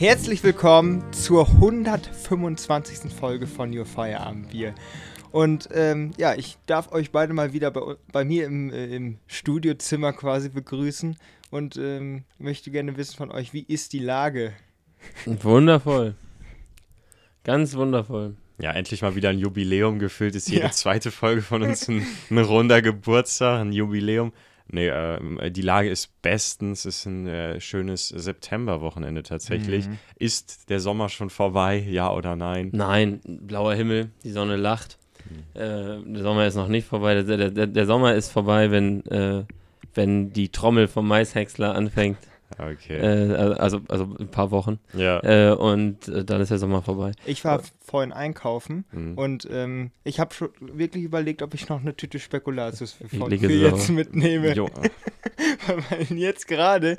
Herzlich willkommen zur 125. Folge von Your Feierabendbier. Und ähm, ja, ich darf euch beide mal wieder bei, bei mir im, äh, im Studiozimmer quasi begrüßen und ähm, möchte gerne wissen von euch, wie ist die Lage? Wundervoll. Ganz wundervoll. Ja, endlich mal wieder ein Jubiläum gefüllt. Ist jede Ja. zweite Folge von uns ein, ein runder Geburtstag, ein Jubiläum. Nee, äh, die Lage ist bestens. Es ist ein äh, schönes Septemberwochenende tatsächlich. Mhm. Ist der Sommer schon vorbei, ja oder nein? Nein, blauer Himmel, die Sonne lacht. Äh, der Sommer ist noch nicht vorbei. Der, der, der Sommer ist vorbei, wenn, äh, wenn die Trommel vom Maishäcksler anfängt. Okay. Äh, also, also ein paar Wochen. ja. Äh, und äh, dann ist der Sommer vorbei. Ich war vorhin einkaufen Mhm. und ähm, ich habe schon wirklich überlegt, ob ich noch eine Tüte Spekulatius für, für jetzt mitnehme. Jo, Weil jetzt gerade,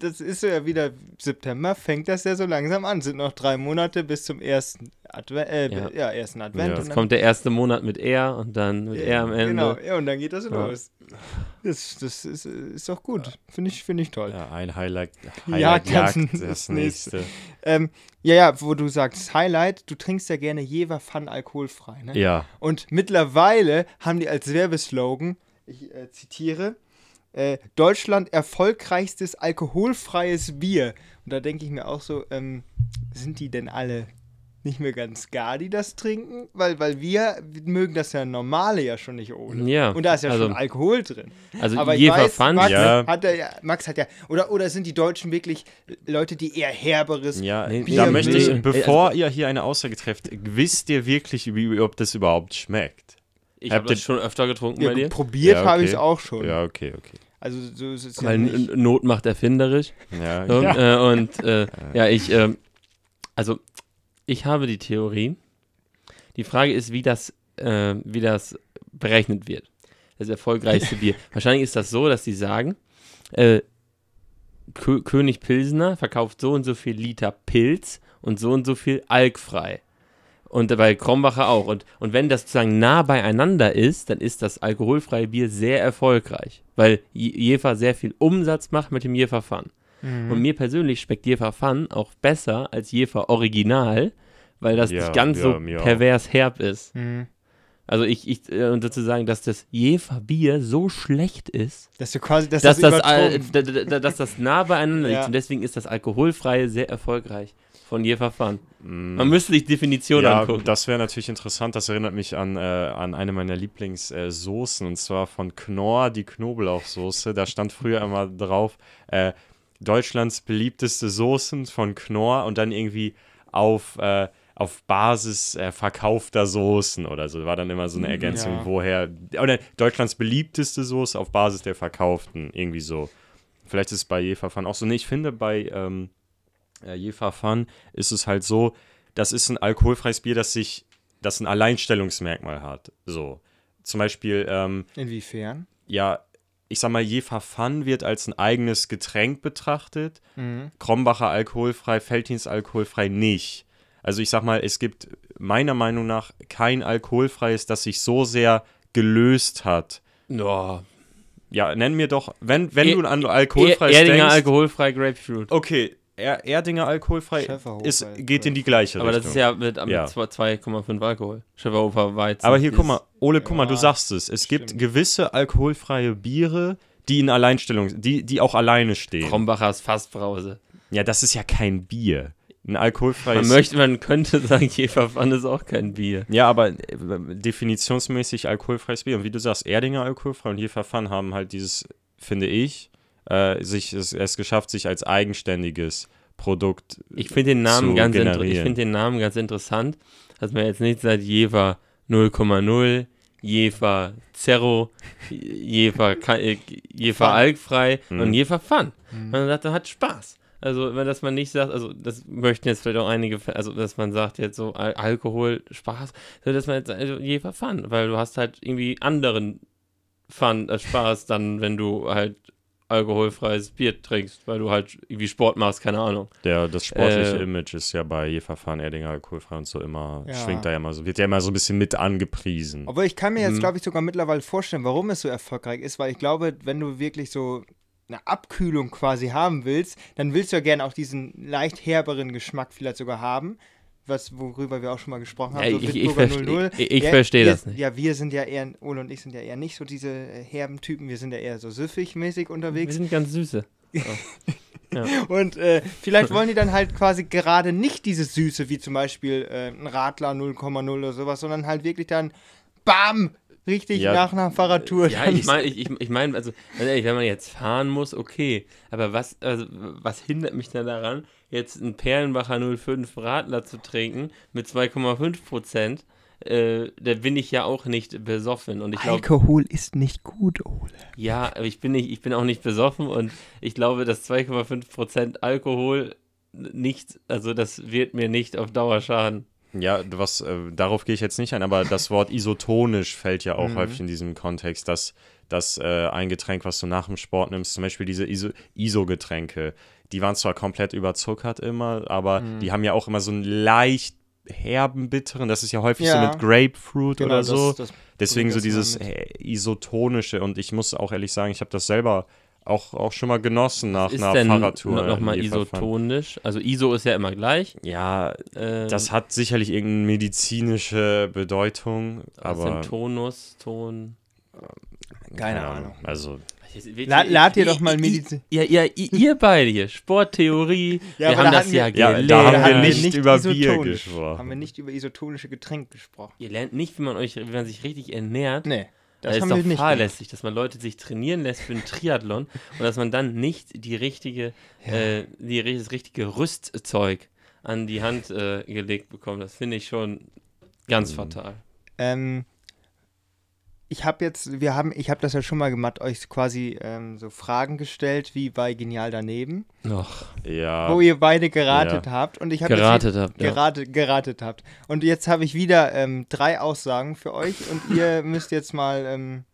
das ist so ja wieder September, fängt das ja so langsam an. Sind noch drei Monate bis zum ersten Advent. Äh, Ja. ja. ersten Advent. Ja. Jetzt dann- kommt der erste Monat mit R und dann mit R am Ende. Genau, ja, und dann geht das Ja. los. Das, das ist, ist doch gut. Finde ich, find ich toll. ja, ein Highlight, Ja, Highlight das- jagt das das nächste. nächste. Ähm, ja, ja, wo du sagst, Highlight, du trinkst ja gerne Jever Fun alkoholfrei. Ne? Ja, Und mittlerweile haben die als Werbeslogan, ich äh, zitiere, äh, Deutschland erfolgreichstes alkoholfreies Bier. Und da denke ich mir auch so, ähm, sind die denn alle nicht mehr ganz gar, die das trinken? Weil, weil wir mögen das ja normale ja schon nicht ohne. Ja, Und da ist ja also- schon Alkohol drin. Also Aber weiß, Fun, Max, Ja. hat er ja, Max hat ja, oder, oder sind die Deutschen wirklich Leute, die eher herberes ja, Nee, da Bier möchte ich, bevor ihr hier eine Aussage trefft, wisst ihr wirklich, wie, ob das überhaupt schmeckt? ich habe Habt ihr- das schon öfter getrunken ja, bei dir. probiert Ja, habe ich okay. es auch schon. Ja, okay, okay. Also so ist es ja Weil Not macht erfinderisch. Ja, So, ja. äh, und äh, ja, ich, ähm, also ich habe die Theorie. Die Frage ist, wie das, äh, wie das berechnet wird. Das erfolgreichste Bier. Wahrscheinlich ist das so, dass sie sagen, äh, Kö König Pilsener verkauft so und so viel Liter Pilz und so und so viel alkfrei. Und bei Krombacher auch. Und, und wenn das sozusagen nah beieinander ist, dann ist das alkoholfreie Bier sehr erfolgreich. Weil Je- Jefer sehr viel Umsatz macht mit dem Jefer Fun. Mhm. Und mir persönlich schmeckt Jefer Fun auch besser als Jefer Original, weil das Ja, nicht ganz ja, so pervers herb ist. Mhm. Also ich, ich äh, und sozusagen, dass das Jefer Bier so schlecht ist, Dass du quasi, dass dass das, das, da- dass das nah beieinander liegt. Ja. Und deswegen ist das alkoholfreie sehr erfolgreich von Jefer Fun. Mm. Man müsste sich Definition ja, angucken. das wäre natürlich interessant. Das erinnert mich an, äh, an eine meiner Lieblingssoßen und zwar von Knorr, die Knoblauchsoße. Da stand früher immer drauf, äh, Deutschlands beliebteste Soßen von Knorr und dann irgendwie auf, äh, auf Basis äh, verkaufter Soßen oder so. War dann immer so eine Ergänzung, Ja. woher. Oder Deutschlands beliebteste Soße auf Basis der verkauften. Irgendwie so. Vielleicht ist es bei Jefer Fun auch so. Nee, ich finde bei ähm, äh, Jefer Fun ist es halt so, das ist ein alkoholfreies Bier, das sich, das ein Alleinstellungsmerkmal hat. So. Zum Beispiel, ähm, Inwiefern? ja, ich sag mal, Jefer Fun wird als ein eigenes Getränk betrachtet. Mhm. Krombacher alkoholfrei, Feldhins alkoholfrei nicht. Also ich sag mal, es gibt meiner Meinung nach kein alkoholfreies, das sich so sehr gelöst hat. Ja. Ja, nenn mir doch, wenn, wenn E- du an alkoholfreies Erdinger denkst. alkoholfrei Grapefruit. okay, er Erdinger alkoholfrei ist, geht in die gleiche Aber Richtung. das ist ja mit, mit Ja. 2,5 Alkohol. Schäferhofer Weizen. Aber hier, guck mal, Ole, guck mal, du sagst es. Es gibt stimmt. gewisse alkoholfreie Biere, die in Alleinstellung, die, die auch alleine stehen. Krombacher ist Fassbrause. Ja, das ist ja kein Bier. Ein alkoholfreies. Man möchte, man könnte sagen, Fun ist auch kein Bier. ja, aber äh, definitionsmäßig alkoholfreies Bier. Und wie du sagst, Erdinger alkoholfrei und Fun haben halt dieses, finde ich, äh, sich es, es geschafft, sich als eigenständiges Produkt. Ich finde den Namen zu ganz ich finde den Namen ganz interessant, dass man jetzt nicht sagt Jever 0,0, Jever Zero, Jever, äh, Jever. Alkfrei Mhm. und Jever Fun. Man sagt, das hat Spaß. Also, wenn das man nicht sagt, also das möchten jetzt vielleicht auch einige, also dass man sagt jetzt so Al Alkohol, Spaß, so dass man jetzt also Jever Fun, weil du hast halt irgendwie anderen Fun, äh, Spaß dann, wenn du halt alkoholfreies Bier trinkst, weil du halt irgendwie Sport machst, keine Ahnung. Der, das sportliche Äh, Image ist ja bei Jefer Fun, Erdinger alkoholfrei und so immer, Ja. schwingt da ja immer so, wird ja immer so ein bisschen mit angepriesen. Obwohl ich kann mir jetzt, Mhm. glaube ich, sogar mittlerweile vorstellen, warum es so erfolgreich ist, weil ich glaube, wenn du wirklich so eine Abkühlung quasi haben willst, dann willst du ja gerne auch diesen leicht herberen Geschmack vielleicht sogar haben. Was, worüber wir auch schon mal gesprochen haben. Ja, so ich- ich verste- 00. ich- ich Ja, verstehe wir- das nicht. Ja, wir sind ja eher, Ole und ich sind ja eher nicht so diese äh, herben Typen, wir sind ja eher so süffig-mäßig Wir unterwegs. sind ganz süße. Und äh, vielleicht wollen die dann halt quasi gerade nicht diese Süße, wie zum Beispiel äh, ein Radler 0,0 oder sowas, sondern halt wirklich dann BAM! Richtig Ja. nach einer Fahrradtour. Ja, ich meine, ich, ich, ich mein, also, ehrlich, wenn man jetzt fahren muss, okay. Aber was, also, was hindert mich denn daran, jetzt einen Perlenbacher 05 Radler zu trinken mit 2,5 Prozent? Äh, da bin ich ja auch nicht besoffen. Und ich glaube, Alkohol ist nicht gut, Ole. ja, aber ich bin, nicht, ich bin auch nicht besoffen und ich glaube, dass 2,5 Prozent Alkohol nicht, also das wird mir nicht auf Dauer schaden. Ja, was, äh, darauf gehe ich jetzt nicht ein, aber das Wort isotonisch fällt ja auch Mhm. häufig in diesem Kontext, dass, dass äh, ein Getränk, was du nach dem Sport nimmst, zum Beispiel diese Iso- ISO-Getränke, die waren zwar komplett überzuckert immer, aber Mhm. die haben ja auch immer so einen leicht herben, bitteren, das ist ja häufig Ja. so mit Grapefruit Genau, oder so. das- Deswegen so dieses äh, isotonische und ich muss auch ehrlich sagen, ich habe das selber auch, auch schon mal genossen nach Ist einer denn Fahrradtour. no- noch mal in Eva fahren. isotonisch? Also ISO ist ja immer gleich. Ja, Ähm, das hat sicherlich irgendeine medizinische Bedeutung, was aber sind Tonus, Ton. Keine Ahnung. Also, La- lad dir doch mal Medizin. Ja, ja, ihr beide hier, Sporttheorie, Ja, wir haben da das ja wir- Ja, gelernt. da haben wir hatten nicht über Bier isotonisch. gesprochen. Haben wir nicht über isotonische Getränke gesprochen. Ihr lernt nicht, wie man euch, wie man sich richtig ernährt. Nee, Das, das ist doch fahrlässig, dass man Leute sich trainieren lässt für einen Triathlon und dass man dann nicht die richtige, äh, die, das richtige Rüstzeug an die Hand äh, gelegt bekommt. Das finde ich schon ganz Mhm. fatal. Ähm, ich habe jetzt, wir haben, ich habe das ja schon mal gemacht, euch quasi ähm, so Fragen gestellt, wie bei Genial daneben, Noch ja, wo ihr beide geratet Ja. habt und ich habe geratet habt. Ja. geratet, geratet habt. Und jetzt habe ich wieder ähm, drei Aussagen für euch und ihr müsst jetzt mal ähm,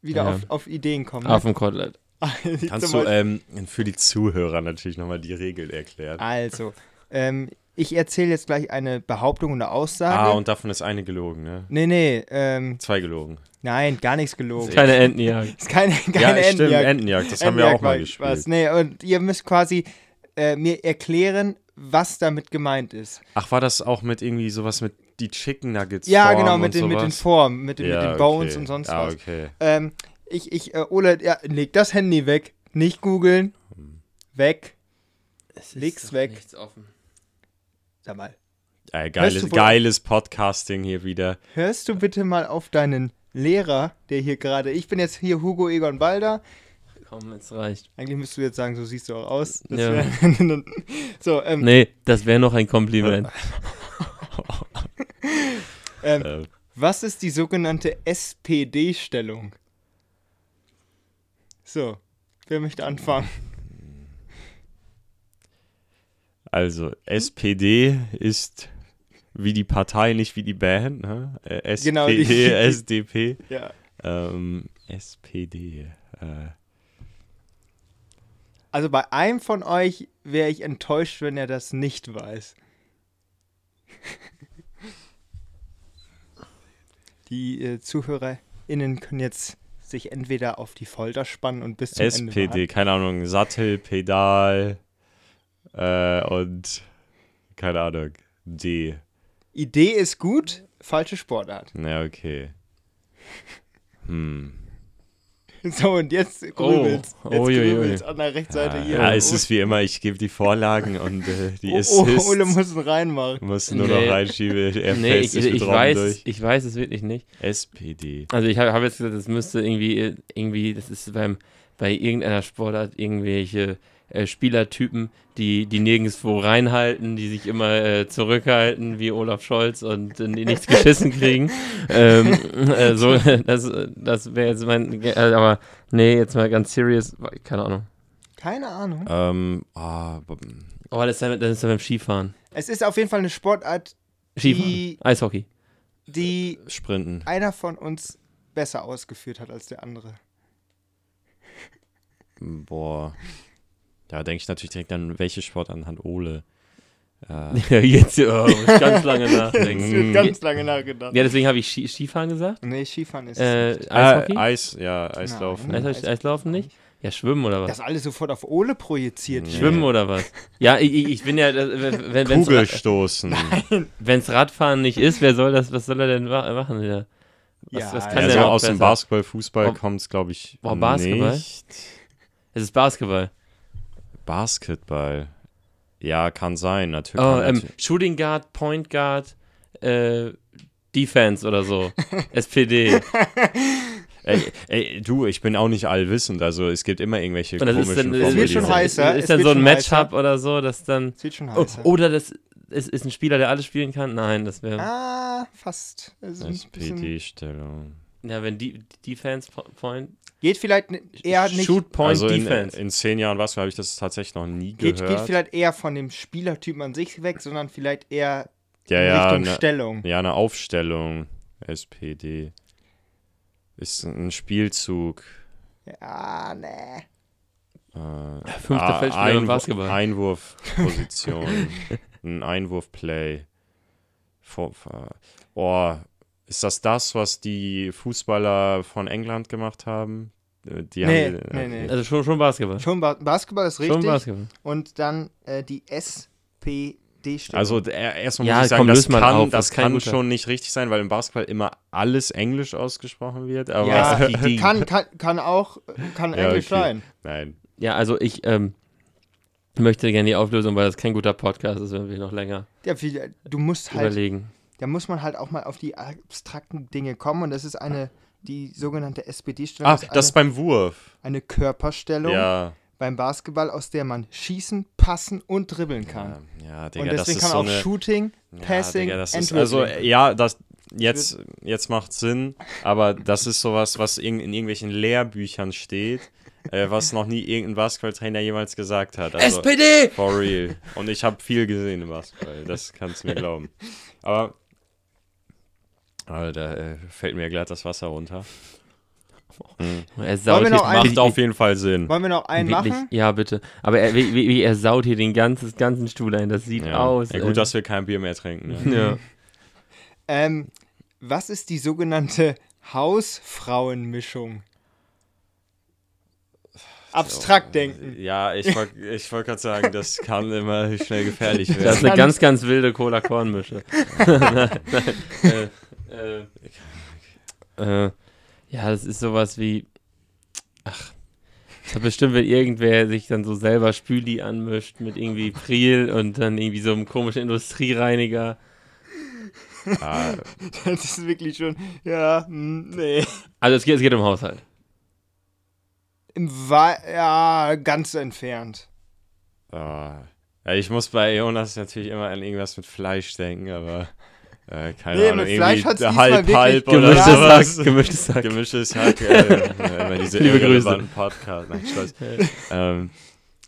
wieder Ja. auf, auf Ideen kommen. Auf dem Kotelett. kannst du ähm, für die Zuhörer natürlich nochmal die Regeln erklären? Also, ähm, ich erzähle jetzt gleich eine Behauptung und eine Aussage. Ah, und davon ist eine gelogen, ne? nee, nee, ähm, Zwei gelogen. nein, gar nichts gelogen. Keine Entenjagd. ist keine, keine ja, stimmt, Entenjagd. Entenjagd, das haben wir auch mal Entenjagd gespielt. Was. Nee, und ihr müsst quasi äh, mir erklären, was damit gemeint ist. Ach, war das auch mit irgendwie sowas mit die Chicken Nuggets? Ja, Form genau, und mit den, mit den? Formen, mit den, ja, mit den Bones okay. und sonst ah, was. okay. Ähm, ich, ich, äh, Ole, ja, leg das Handy weg. Nicht googeln. Weg. Es Leg's doch weg. Nichts offen. Sag mal. Äh, geiles, geiles Podcasting hier wieder. Hörst du bitte mal auf deinen Lehrer, der hier gerade. Ich bin jetzt hier Hugo Egon Balder. Komm, es reicht. Eigentlich müsstest du jetzt sagen, so siehst du auch aus. Das Ja. wär- so, ähm, Nee, das wäre noch ein Kompliment. ähm, Äh, was ist die sogenannte SPD-Stellung? So, wer möchte anfangen? Also, SPD ist wie die Partei, nicht wie die Band, ne? Äh, SPD, Genau, die- SDP. Ja. Ähm, SPD. Äh, Also bei einem von euch wäre ich enttäuscht, wenn er das nicht weiß. Die äh, ZuhörerInnen können jetzt sich entweder auf die Folter spannen und bis zum Ende SPD, keine Ahnung, Sattel, Pedal äh, und keine Ahnung, D. Idee ist gut, falsche Sportart. Na, okay. Hm. So, und jetzt grübelst. Oh, jetzt uiuiui. grübelst an der Rechtsseite hier. Ja, es ist wie immer, ich gebe die Vorlagen und äh, die oh, Assists oh, Ole muss ihn reinmachen. muss nur Nee. noch reinschieben. Er Nee, ich, ich, weiß, durch. ich weiß es wirklich nicht. SPD. Also ich habe hab jetzt gesagt, das müsste irgendwie, irgendwie, das ist beim, bei irgendeiner Sportart irgendwelche äh, Spielertypen, die, die nirgendwo reinhalten, die sich immer äh, zurückhalten, wie Olaf Scholz und äh, die nichts geschissen kriegen. ähm, äh, so, das das wäre jetzt mein, äh, aber nee, jetzt mal ganz serious, keine Ahnung. Keine Ahnung. Ähm, ah, Oh, das ist ja, das ist ja beim Skifahren. Es ist auf jeden Fall eine Sportart, Skifahren, Die- Eishockey. die Sprinten. einer von uns besser ausgeführt hat als der andere. Boah. Da denke ich natürlich direkt an, welche Sport anhand Ole. Äh, Ja, jetzt oh, muss ich ganz lange Es nachdenken. wird ganz lange nachgedacht. Ja, deswegen habe ich Ski, Skifahren gesagt. Nee, Skifahren ist Äh, es nicht. Eishockey? Äh, Eis, ja, Eislaufen. Nein. Eis, Eislaufen nicht? Ja, schwimmen oder was? Das alles sofort auf Ole projiziert. Nee. Schwimmen oder was? Ja, ich, ich bin ja, wenn wenn- Kugelstoßen. wenn's Radfahren nicht ist, wer soll das, was soll er denn ma- machen? Ja. Was, Ja, was kann Ja, der so aus dem? Basketball, Fußball kommt es, glaube ich, boah, Basketball? nicht. Es ist Basketball. Basketball. Ja, kann sein. Natürlich. Oh, ähm, Shooting Guard, Point Guard, äh, Defense oder so. SPD. ey, ey, du, ich bin auch nicht allwissend. Also es gibt immer irgendwelche Und das ist komischen dann, Es wird schon heißer, Ist es dann wird so ein Matchup heißer. oder so, dass dann. Sieht schon Oh, heiß aus. oder das ist, ist ein Spieler, der alles spielen kann? Nein, das wäre. Ah, fast. Ist SPD-Stellung. Ja, wenn die Defense po- Point. Geht vielleicht eher nicht. Shoot Point Also in, Defense. in zehn Jahren Basketball habe ich das tatsächlich noch nie Geht, gehört. geht vielleicht eher von dem Spielertyp an sich weg, sondern vielleicht eher ja, in ja, Richtung ne, Stellung. ja, eine Aufstellung. SPD. Ist ein Spielzug. Ja, nee. Äh, Fünfter Feldspieler im Einwur- Basketball. Einwurfposition. ein Einwurfplay. Oh, ist das das, was die Fußballer von England gemacht haben? Äh, Die Nee, haben, nee, nee. Also schon, schon Basketball. Schon ba Basketball ist Schon richtig. Basketball. Und dann äh, die SPD-Stellung. Also äh, erstmal Ja, muss ich sagen, komm, das kann, auf, das kann guter. schon nicht richtig sein, weil im Basketball immer alles Englisch ausgesprochen wird. Aber Ja, kann, kann, kann auch kann Ja, Englisch okay. sein. nein. Ja, also ich ähm, möchte gerne die Auflösung, weil das kein guter Podcast ist, wenn wir noch länger Ja, viel, du musst halt, überlegen. Da muss man halt auch mal auf die abstrakten Dinge kommen und das ist eine, die sogenannte SPD-Stellung Ah, ist eine, das ist beim Wurf. eine Körperstellung Ja. beim Basketball, aus der man schießen, passen und dribbeln kann. Ja, ja Digga, und das deswegen ist kann so auch eine, Shooting, Ja, Passing, Digga, das and ist, also ja, das jetzt jetzt macht Sinn, aber das ist sowas, was in, in irgendwelchen Lehrbüchern steht, äh, was noch nie irgendein Basketballtrainer jemals gesagt hat. Also, SPD! For real. Und ich habe viel gesehen im Basketball, das kannst du mir glauben. Aber Alter, äh, fällt mir glatt das Wasser runter. Hm. Er saut wir hier, einen- Macht auf jeden Fall Sinn. Wollen wir noch einen wirklich, machen? Ja, bitte. Aber er, wie, wie, er saut hier den ganzen, ganzen Stuhl ein. Das sieht Ja. aus. ja, gut, dass wir kein Bier mehr trinken. Ne? ja. Ähm, was ist die sogenannte Hausfrauenmischung? Abstrakt denken. Ja, ich wollte ich wollt gerade sagen, das kann immer schnell gefährlich werden. Das ist eine Ganz- ganz, ganz wilde Cola-Korn-Mische. Äh, äh, äh, ja, das ist sowas wie. Ach. Das hat bestimmt, wenn irgendwer sich dann so selber Spüli anmischt mit irgendwie Priel und dann irgendwie so einem komischen Industriereiniger. Ah, Das ist wirklich schon, ja, hm, nee. Also es geht, es geht um Haushalt. Im Wa ja, ganz entfernt. ah. ja, ich muss bei Jonas natürlich immer an irgendwas mit Fleisch denken, aber äh, keine Nee, Ahnung, mit Fleisch hat's halb halb oder Gemischtes sowas. Hack. Gemischtes Hack. Gemischtes Hack. Äh, immer diese Liebe Grüße. Podcast. Nein, Spaß. ähm,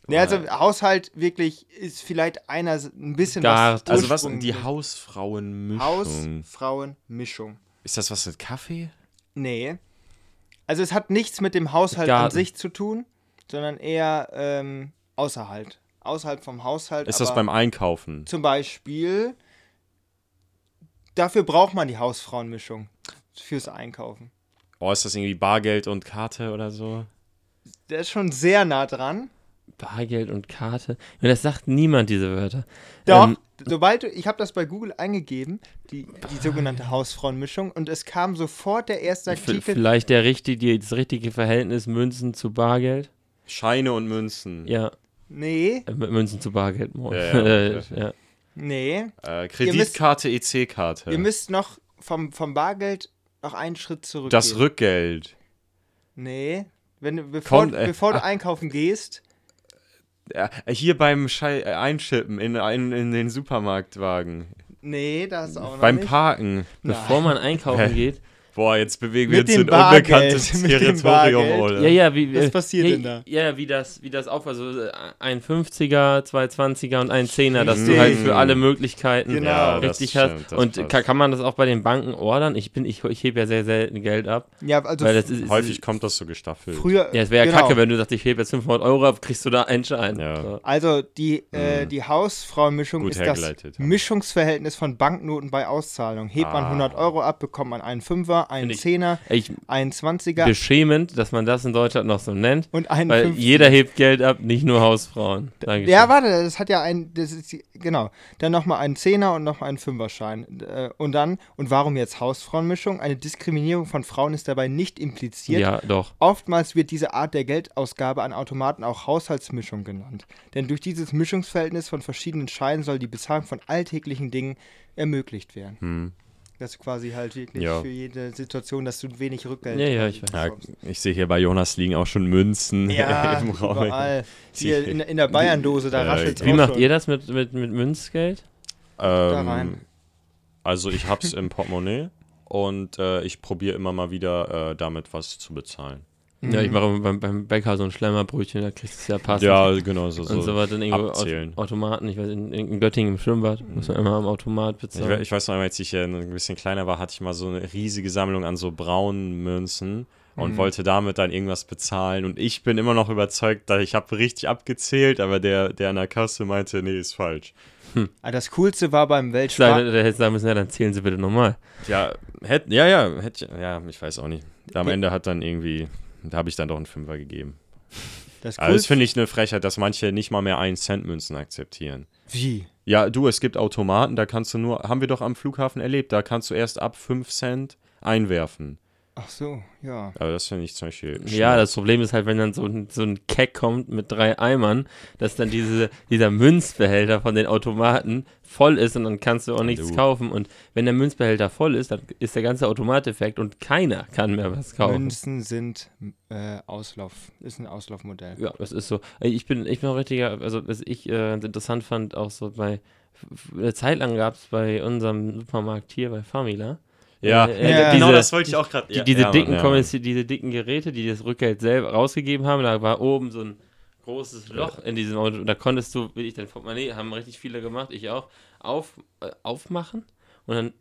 Nee, also Haushalt wirklich ist vielleicht einer ein bisschen Gar- was. also was die Hausfrauenmischung. Hausfrauenmischung. Ist das was mit Kaffee? Nee. Also es hat nichts mit dem Haushalt an Garten. sich zu tun, sondern eher ähm, außerhalb. Außerhalb vom Haushalt. Ist das beim Einkaufen? Zum Beispiel, dafür braucht man die Hausfrauenmischung fürs Einkaufen. Oh, ist das irgendwie Bargeld und Karte oder so? Der ist schon sehr nah dran. Bargeld und Karte. Das sagt niemand, diese Wörter. Doch, Ähm, sobald du, ich habe das bei Google eingegeben, die, die sogenannte Hausfrauenmischung, und es kam sofort der erste Artikel. vielleicht der richtig, die, das richtige Verhältnis Münzen zu Bargeld. Scheine und Münzen. Ja, Nee, äh, Münzen zu Bargeld. Ja, ja, ja. nee. Äh, Kreditkarte, EC-Karte. Ihr müsst noch vom, vom Bargeld noch einen Schritt zurück. Das Rückgeld. Nee. Wenn, du- bevor, Kon- äh, bevor du ah. einkaufen gehst, Ja, hier beim Schei äh, Einschippen in, in, in den Supermarktwagen. nee, das auch noch beim nicht. Parken. Bevor man einkaufen geht. Boah, jetzt bewegen wir uns in unbekanntes Territorium, oder? Ja, ja, wie. Was äh, passiert ja, denn da? Ja, wie das, wie das auch war. So äh, ein 50er, zwei 20er und ein 10er, dass du Richtig. halt für alle Möglichkeiten Genau. Ja, das richtig stimmt, hast. Und passt. kann, kann man das auch bei den Banken ordern? Ich bin, ich, ich hebe ja sehr selten Geld ab. Ja, also Weil das ist, Häufig kommt das so gestaffelt. früher. Ja, es wäre ja genau. kacke, wenn du sagst, ich hebe jetzt 500 Euro ab, kriegst du da einen Schein. Ja. So. Also die, äh, Mhm. die Hausfrauenmischung Gut ist das. Mischungsverhältnis von Banknoten bei Auszahlung. Hebt man Ah. 100 Euro ab, bekommt man einen Fünfer. Fünfer, einen ich- Zehner, Ich, einen Zwanziger beschämend, dass man das in Deutschland noch so nennt, und einen weil 50. jeder hebt Geld ab, nicht nur Hausfrauen. Dankeschön. Ja, warte, das hat ja ein, das ist, genau. Dann nochmal einen Zehner und nochmal einen Fünferschein. Äh, Und dann, und warum jetzt Hausfrauenmischung? Eine Diskriminierung von Frauen ist dabei nicht impliziert. ja, doch. Oftmals wird diese Art der Geldausgabe an Automaten auch Haushaltsmischung genannt. Denn durch dieses Mischungsverhältnis von verschiedenen Scheinen soll die Bezahlung von alltäglichen Dingen ermöglicht werden. Hm. Das ist quasi halt wirklich Ja. für jede Situation, dass du wenig Rückgeld Ja, ja, ich weiß. Ja, ich sehe hier bei Jonas liegen auch schon Münzen Ja, im Raum. überall. Hier in, in der Bayern-Dose, da Ja, raschelt es Wie macht schon. ihr das mit, mit, mit Münzgeld? Ähm, rein. Also ich hab's im Portemonnaie und äh, ich probiere immer mal wieder äh, damit was zu bezahlen. Ja, Mhm. ich mache beim, beim Bäcker so ein Schlemmerbrötchen, da kriegst du es ja passend. Ja, genau so. und so was dann irgendwo abzählen. Aut Automaten, ich weiß, in, in Göttingen im Schwimmbad muss man immer am Automat Ich, bezahlen. we- ich weiß noch einmal, als ich äh, ein bisschen kleiner war, hatte ich mal so eine riesige Sammlung an so braunen Münzen und Mhm. wollte damit dann irgendwas bezahlen. Und ich bin immer noch überzeugt, dass ich habe richtig abgezählt, aber der, der an der Kasse meinte, nee, ist falsch. Ah, Das Coolste war beim Sei- Weltspar... Der hätte sagen müssen, ja, dann zählen Sie bitte nochmal. Ja, hätt, ja, ja, hätt, ja, ich weiß auch nicht. Am. Ende hat dann irgendwie, da habe ich dann doch einen Fünfer gegeben. Das Also das finde ich eine Frechheit, dass manche nicht mal mehr 1 Cent Münzen akzeptieren. Wie? Ja, du, es gibt Automaten, da kannst du nur, haben wir doch am Flughafen erlebt, da kannst du erst ab 5 Cent einwerfen. Ach so, ja. Aber das finde ich zum Beispiel. Ja, schlimm. das Problem ist halt, wenn dann so ein, so ein Keck kommt mit drei Eimern, dass dann diese, dieser Münzbehälter von den Automaten voll ist und dann kannst du auch nichts du. kaufen. Und wenn der Münzbehälter voll ist, dann ist der ganze Automat defekt und keiner kann mehr was kaufen. Münzen sind äh, Auslauf, ist ein Auslaufmodell. Ja, das ist so. Ich bin, ich bin auch richtiger, also was ich äh, interessant fand, auch so bei, f- eine Zeit lang gab es bei unserem Supermarkt hier bei Famila. Ja, äh, Ja. genau diese- das wollte ich auch gerade. Die, diese, dicken Kommissi- diese dicken Geräte, die das Rückgeld selber rausgegeben haben, da war oben so ein großes Loch in diesem Auto. Und da konntest du, will ich dein Portemonnaie, haben richtig viele gemacht, ich auch, auf, äh, aufmachen und dann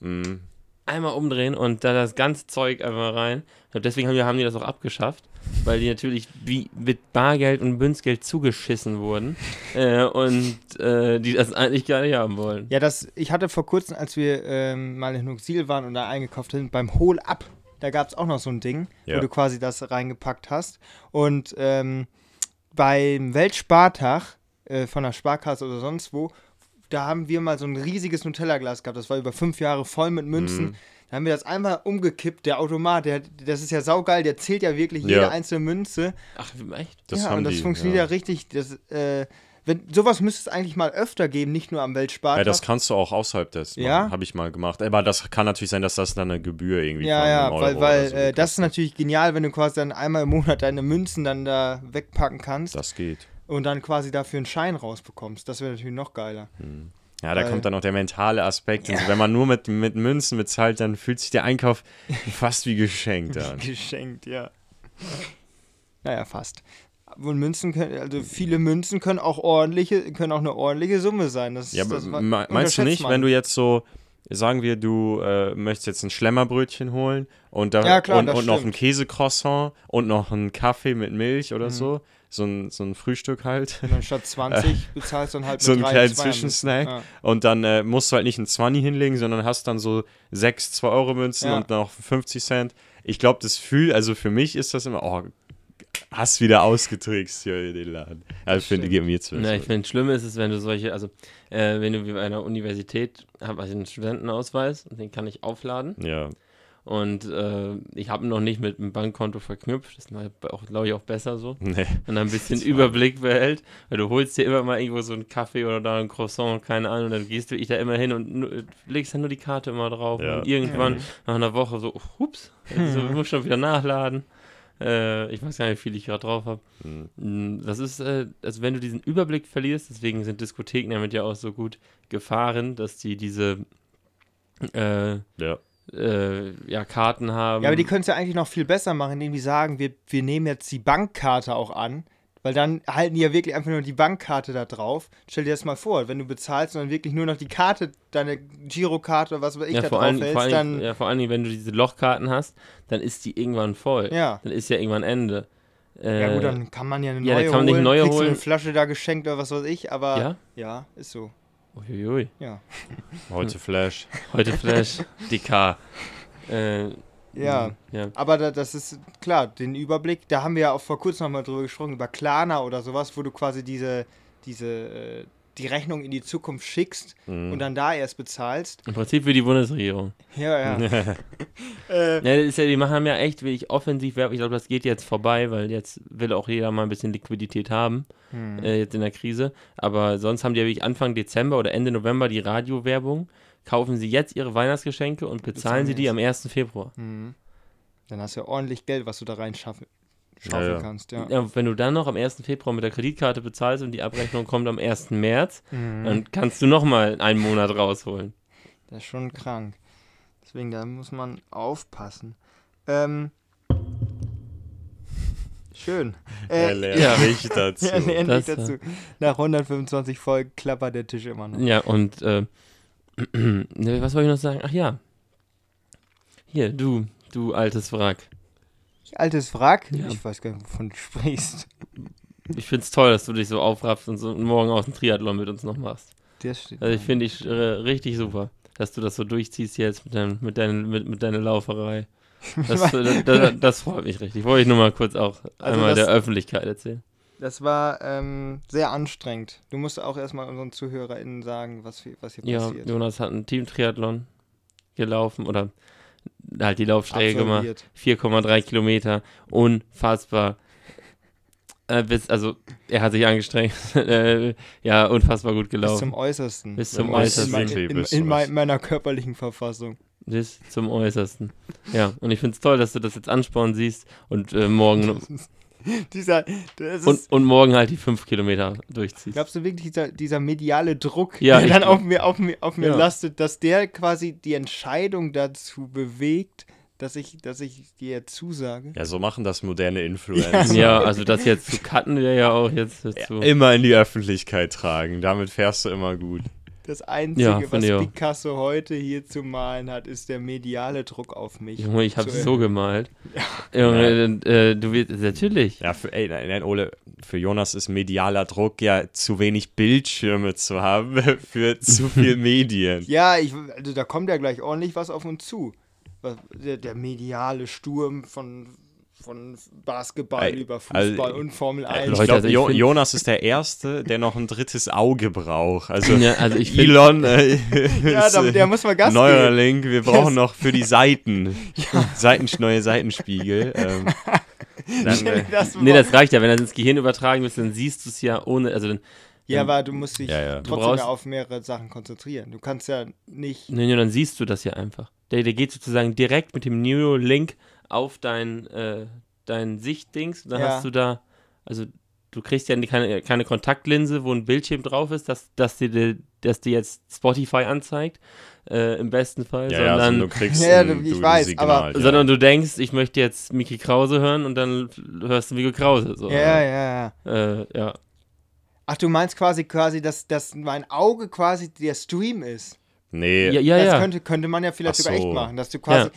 Mhm. Einmal umdrehen und da das ganze Zeug einfach rein. Ich glaub, deswegen haben die, haben die das auch abgeschafft, weil die natürlich wie mit Bargeld und Münzgeld zugeschissen wurden äh, und äh, die das eigentlich gar nicht haben wollen. Ja, das, ich hatte vor kurzem, als wir ähm, mal in Nuxil waren und da eingekauft sind, beim Hol-Up, da gab es auch noch so ein Ding, Ja. wo du quasi das reingepackt hast. Und ähm, beim Weltspartag äh, von der Sparkasse oder sonst wo, da haben wir mal so ein riesiges Nutella-Glas gehabt. Das war über fünf Jahre voll mit Münzen. Mhm. Da haben wir das einmal umgekippt, der Automat, der, das ist ja saugeil, der zählt ja wirklich Ja. jede einzelne Münze. Ach, echt? Das ja, haben und das die, funktioniert ja, ja. richtig. Das, äh, wenn, sowas müsste es eigentlich mal öfter geben, nicht nur am Weltspartag. Ja, das kannst du auch außerhalb des. Ja? Habe ich mal gemacht. Aber das kann natürlich sein, dass das dann eine Gebühr irgendwie Ja, ja, Euro weil, weil so äh, das ist natürlich genial, wenn du quasi dann einmal im Monat deine Münzen dann da wegpacken kannst Das geht. Und dann quasi dafür einen Schein rausbekommst. Das wäre natürlich noch geiler. Ja, da Weil- kommt dann noch der mentale Aspekt. hinzu. Wenn man nur mit, mit Münzen bezahlt, dann fühlt sich der Einkauf fast wie geschenkt an. Geschenkt, ja. naja, fast. Und Münzen können, also viele Münzen können auch ordentliche, können auch eine ordentliche Summe sein. Das, Ja, das me- meinst du nicht, man. wenn du jetzt so, sagen wir, du äh, möchtest jetzt ein Schlemmerbrötchen holen und, da, Ja, klar, und, das und noch ein. Käsecroissant und noch einen Kaffee mit Milch oder Mhm. so, so ein, so ein Frühstück halt. Und dann statt 20 bezahlst du dann halt so einen drei kleinen. Zwischensnack. Ja. Und dann äh, musst du halt nicht einen 20 hinlegen, sondern hast dann so sechs 2-Euro-Münzen Ja. und noch 50 Cent. Ich glaube, das Fühl, also für mich ist das immer, oh, hast wieder ausgetrickst hier in den Laden. Also finde ich, stimmt. gib mir zwölf. Na, ich finde, schlimm ist es, wenn du solche, also, äh, wenn du wie bei einer Universität, habe ich einen Studentenausweis und den kann ich aufladen. ja, Und äh, ich habe ihn noch nicht mit einem Bankkonto verknüpft. Das ist auch, glaube ich, auch besser so. nee. Und dann ein bisschen Überblick behält. Weil du holst dir immer mal irgendwo so einen Kaffee oder da ein Croissant, keine Ahnung. Und dann gehst du ich da immer hin und legst dann nur die Karte immer drauf. Ja. Und irgendwann Mhm. nach einer Woche so, hups, also, ich muss schon wieder nachladen. Äh, ich weiß gar nicht, wie viel ich gerade drauf habe. Hm. Das ist, äh, also wenn du diesen Überblick verlierst, deswegen sind Diskotheken damit ja auch so gut gefahren, dass die diese äh, Ja. Äh, ja, Karten haben. Ja, aber die können es ja eigentlich noch viel besser machen, indem die sagen, wir, wir nehmen jetzt die Bankkarte auch an. Weil dann halten die ja wirklich einfach nur die Bankkarte da drauf. Stell dir das mal vor, wenn du bezahlst und dann wirklich nur noch die Karte, deine Girokarte oder was weiß ich ja, da vor drauf allen, hältst, dann. ja, vor allen Dingen, wenn du diese Lochkarten hast, dann ist die irgendwann voll. Ja. Dann ist ja irgendwann Ende. Äh, Ja gut, dann kann man ja eine ja, neue kann man holen, eine neue kriegst du eine holen. Flasche da geschenkt oder was weiß ich, aber Ja? ja, ist so. Uiuiui. Ja. Heute Flash. Heute Flash, DK. Äh, Ja. ja. Aber da, das ist klar, den Überblick, da haben wir ja auch vor kurzem nochmal drüber gesprochen, über Klarna oder sowas, wo du quasi diese, diese, äh, die Rechnung in die Zukunft schickst Mhm. und dann da erst bezahlst. Im Prinzip für die Bundesregierung. Ja, ja. äh, Ja, ist ja, die machen ja echt wirklich offensiv Werbung. Ich glaube, das geht jetzt vorbei, weil jetzt will auch jeder mal ein bisschen Liquidität haben, hm. äh, jetzt in der Krise. Aber sonst haben die ja wirklich Anfang Dezember oder Ende November die Radiowerbung. Kaufen sie jetzt ihre Weihnachtsgeschenke und bezahlen sie die am 1. Februar. Hm. Dann hast du ja ordentlich Geld, was du da rein schaffen, Ja, schaufeln ja. kannst, ja. Ja, wenn du dann noch am 1. Februar mit der Kreditkarte bezahlst und die Abrechnung kommt am 1. März, Mhm. dann kannst du nochmal einen Monat rausholen. Das ist schon krank. Deswegen, da muss man aufpassen. Ähm, schön. Er Äh, lernt ja. nicht dazu. er lernt Das, nicht dazu. Nach 125 Folgen klappert der Tisch immer noch. Ja, und äh, ne, was wollte ich noch sagen? Ach ja. Hier, du, du altes Wrack. Altes Wrack? Ja. Ich weiß gar nicht, wovon du sprichst. Ich find's toll, dass du dich so aufraffst und so morgen aus dem Triathlon mit uns noch machst. Das steht Also ich finde ich äh, richtig super, dass du das so durchziehst jetzt mit, dein, mit, dein, mit, mit deiner Lauferei. Das, das, das, das freut mich richtig. Wollte ich nur mal kurz auch Also einmal der Öffentlichkeit erzählen. Das war ähm, sehr anstrengend. Du musst auch erstmal unseren ZuhörerInnen sagen, was, hier- was hier Ja, passiert. Jonas hat einen Team-Triathlon gelaufen oder halt die Laufstrecke gemacht. Absolviert. 4,3 Kilometer. Unfassbar. Äh, bis, also, er hat sich angestrengt. äh, ja, unfassbar gut Bis gelaufen. zum Äußersten. Bis zum In- Äußersten. In, in, bis in, Äußersten. meiner körperlichen Verfassung. Bis zum Äußersten. Ja, und ich finde es toll, dass du das jetzt anspornen siehst und äh, morgen Dieser, das und, ist, und morgen halt die 5 Kilometer durchziehst. glaubst du wirklich, dieser, dieser mediale Druck, Ja, der dann auf mir, auf mir, auf mir Ja. lastet, dass der quasi die Entscheidung dazu bewegt, dass ich, dass ich dir zusage? Ja, so machen das moderne Influencer. Ja, also das jetzt zu cutten wäre ja auch jetzt zu. Immer in die Öffentlichkeit tragen. Damit fährst du immer gut. Das Einzige, Ja, was ich. Picasso heute hier zu malen hat, ist der mediale Druck auf mich. Junge, ich habe so gemalt. Junge, äh, du wirst natürlich. Ja, für, ey, nein, nein, Ole, für Jonas ist medialer Druck ja zu wenig Bildschirme zu haben für zu viel Medien. Ja, ich, also da kommt ja gleich ordentlich was auf uns zu. Der, der mediale Sturm von, von Basketball Ey, über Fußball also, und Formel Äh, 1. ich Leute, glaube, also ich jo Jonas ist der Erste, der noch ein drittes Auge braucht. Also Ja, also ich. Elon, äh, ja, ist, da, äh, der muss mal Gas neuer geben. Link, wir brauchen Yes. noch für die Seiten, Seiten neue Seitenspiegel. Ähm, dann, äh, das Nee, das reicht ja. Wenn das ins Gehirn übertragen wird, dann siehst du es ja ohne. Also dann, ja, aber du musst dich Ja, ja. Trotzdem brauchst- ja auf mehrere Sachen konzentrieren. Du kannst ja nicht. nee, nee, dann siehst du das ja einfach. Der, der geht sozusagen direkt mit dem Neuralink auf dein, äh, dein Sichtdings. Und dann Ja. hast du da. Also du kriegst ja keine, keine Kontaktlinse, wo ein Bildschirm drauf ist, dass, dass, dir, dass dir jetzt Spotify anzeigt. Äh, Im besten Fall. ja, ja, also sondern du kriegst Ja, ein, du- ich du, weiß, Signal, aber- ja. sondern du denkst, ich möchte jetzt Miki Krause hören und dann hörst du Miki Krause. So. Ja, ja, ja. Äh, ja. Ach, du meinst quasi quasi, dass, dass mein Auge quasi der Stream ist. Nee, Ja, ja, das ja. könnte, könnte man ja vielleicht Ach sogar so. echt machen, dass du quasi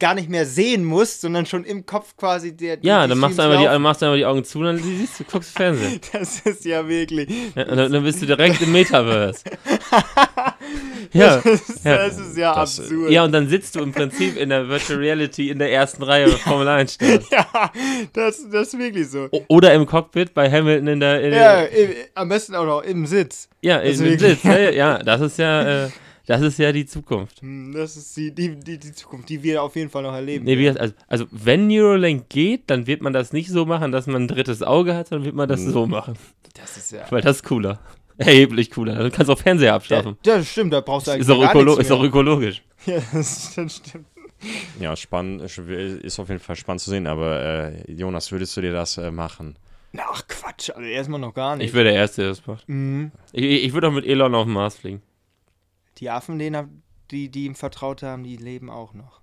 gar nicht mehr sehen musst, sondern schon im Kopf quasi der. Ja, die dann machst du, einfach die, machst du einfach die Augen zu und dann siehst du, guckst Fernsehen. Das ist ja wirklich. Ja, dann, dann bist du direkt im Metaverse. ja, Das, ja. das ist ja Das- absurd. ja, und dann sitzt du im Prinzip in der Virtual Reality in der ersten Reihe bei Formel 1 Start. Ja, das, das ist wirklich so. O- Oder im Cockpit bei Hamilton in der. In Ja, der, im, am besten auch noch im Sitz. ja, ist im Sitz. Ja, ja, ja, das ist ja, äh, das ist ja die Zukunft. Hm, Das ist die, die, die, die Zukunft, die wir auf jeden Fall noch erleben. Nee, wie, das- also, also, wenn Neuralink geht, dann wird man das nicht so machen, dass man ein drittes Auge hat, sondern wird man das Hm. so machen. das ist ja. Weil das ist cooler. Erheblich cooler. Du kannst auch Fernseher Ja, abschaffen. das stimmt, da brauchst du eigentlich Ist auch, gar ökolo ist auch ökologisch. Ja, das, das stimmt. ja, spannend, ist auf jeden Fall spannend zu sehen, aber äh, Jonas, würdest du dir das äh, machen? Ach Quatsch, also erstmal noch gar nicht. Ich wäre der Erste, der das macht. Mhm. Ich, ich ich würde auch mit Elon auf den Mars fliegen. Die Affen, denen, die, die ihm vertraut haben, die leben auch noch.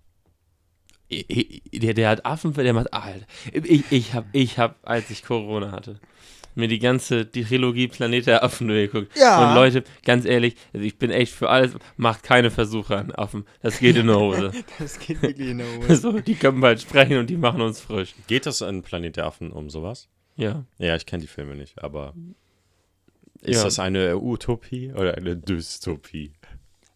Der, der hat Affen, der macht. Alter. Ich, ich hab, ich hab, als ich Corona hatte, mir die ganze die Trilogie Planet der Affen durchgeguckt. Ja. Und Leute, ganz ehrlich, also ich bin echt für alles, macht keine Versuche an Affen. Das geht in die Hose. Das geht wirklich in der Hose. so, die können bald sprechen und die machen uns frisch. Geht das in Planet der Affen um sowas? Ja. Ja, ich kenne die Filme nicht, aber ist Ja. das eine Utopie oder eine Dystopie?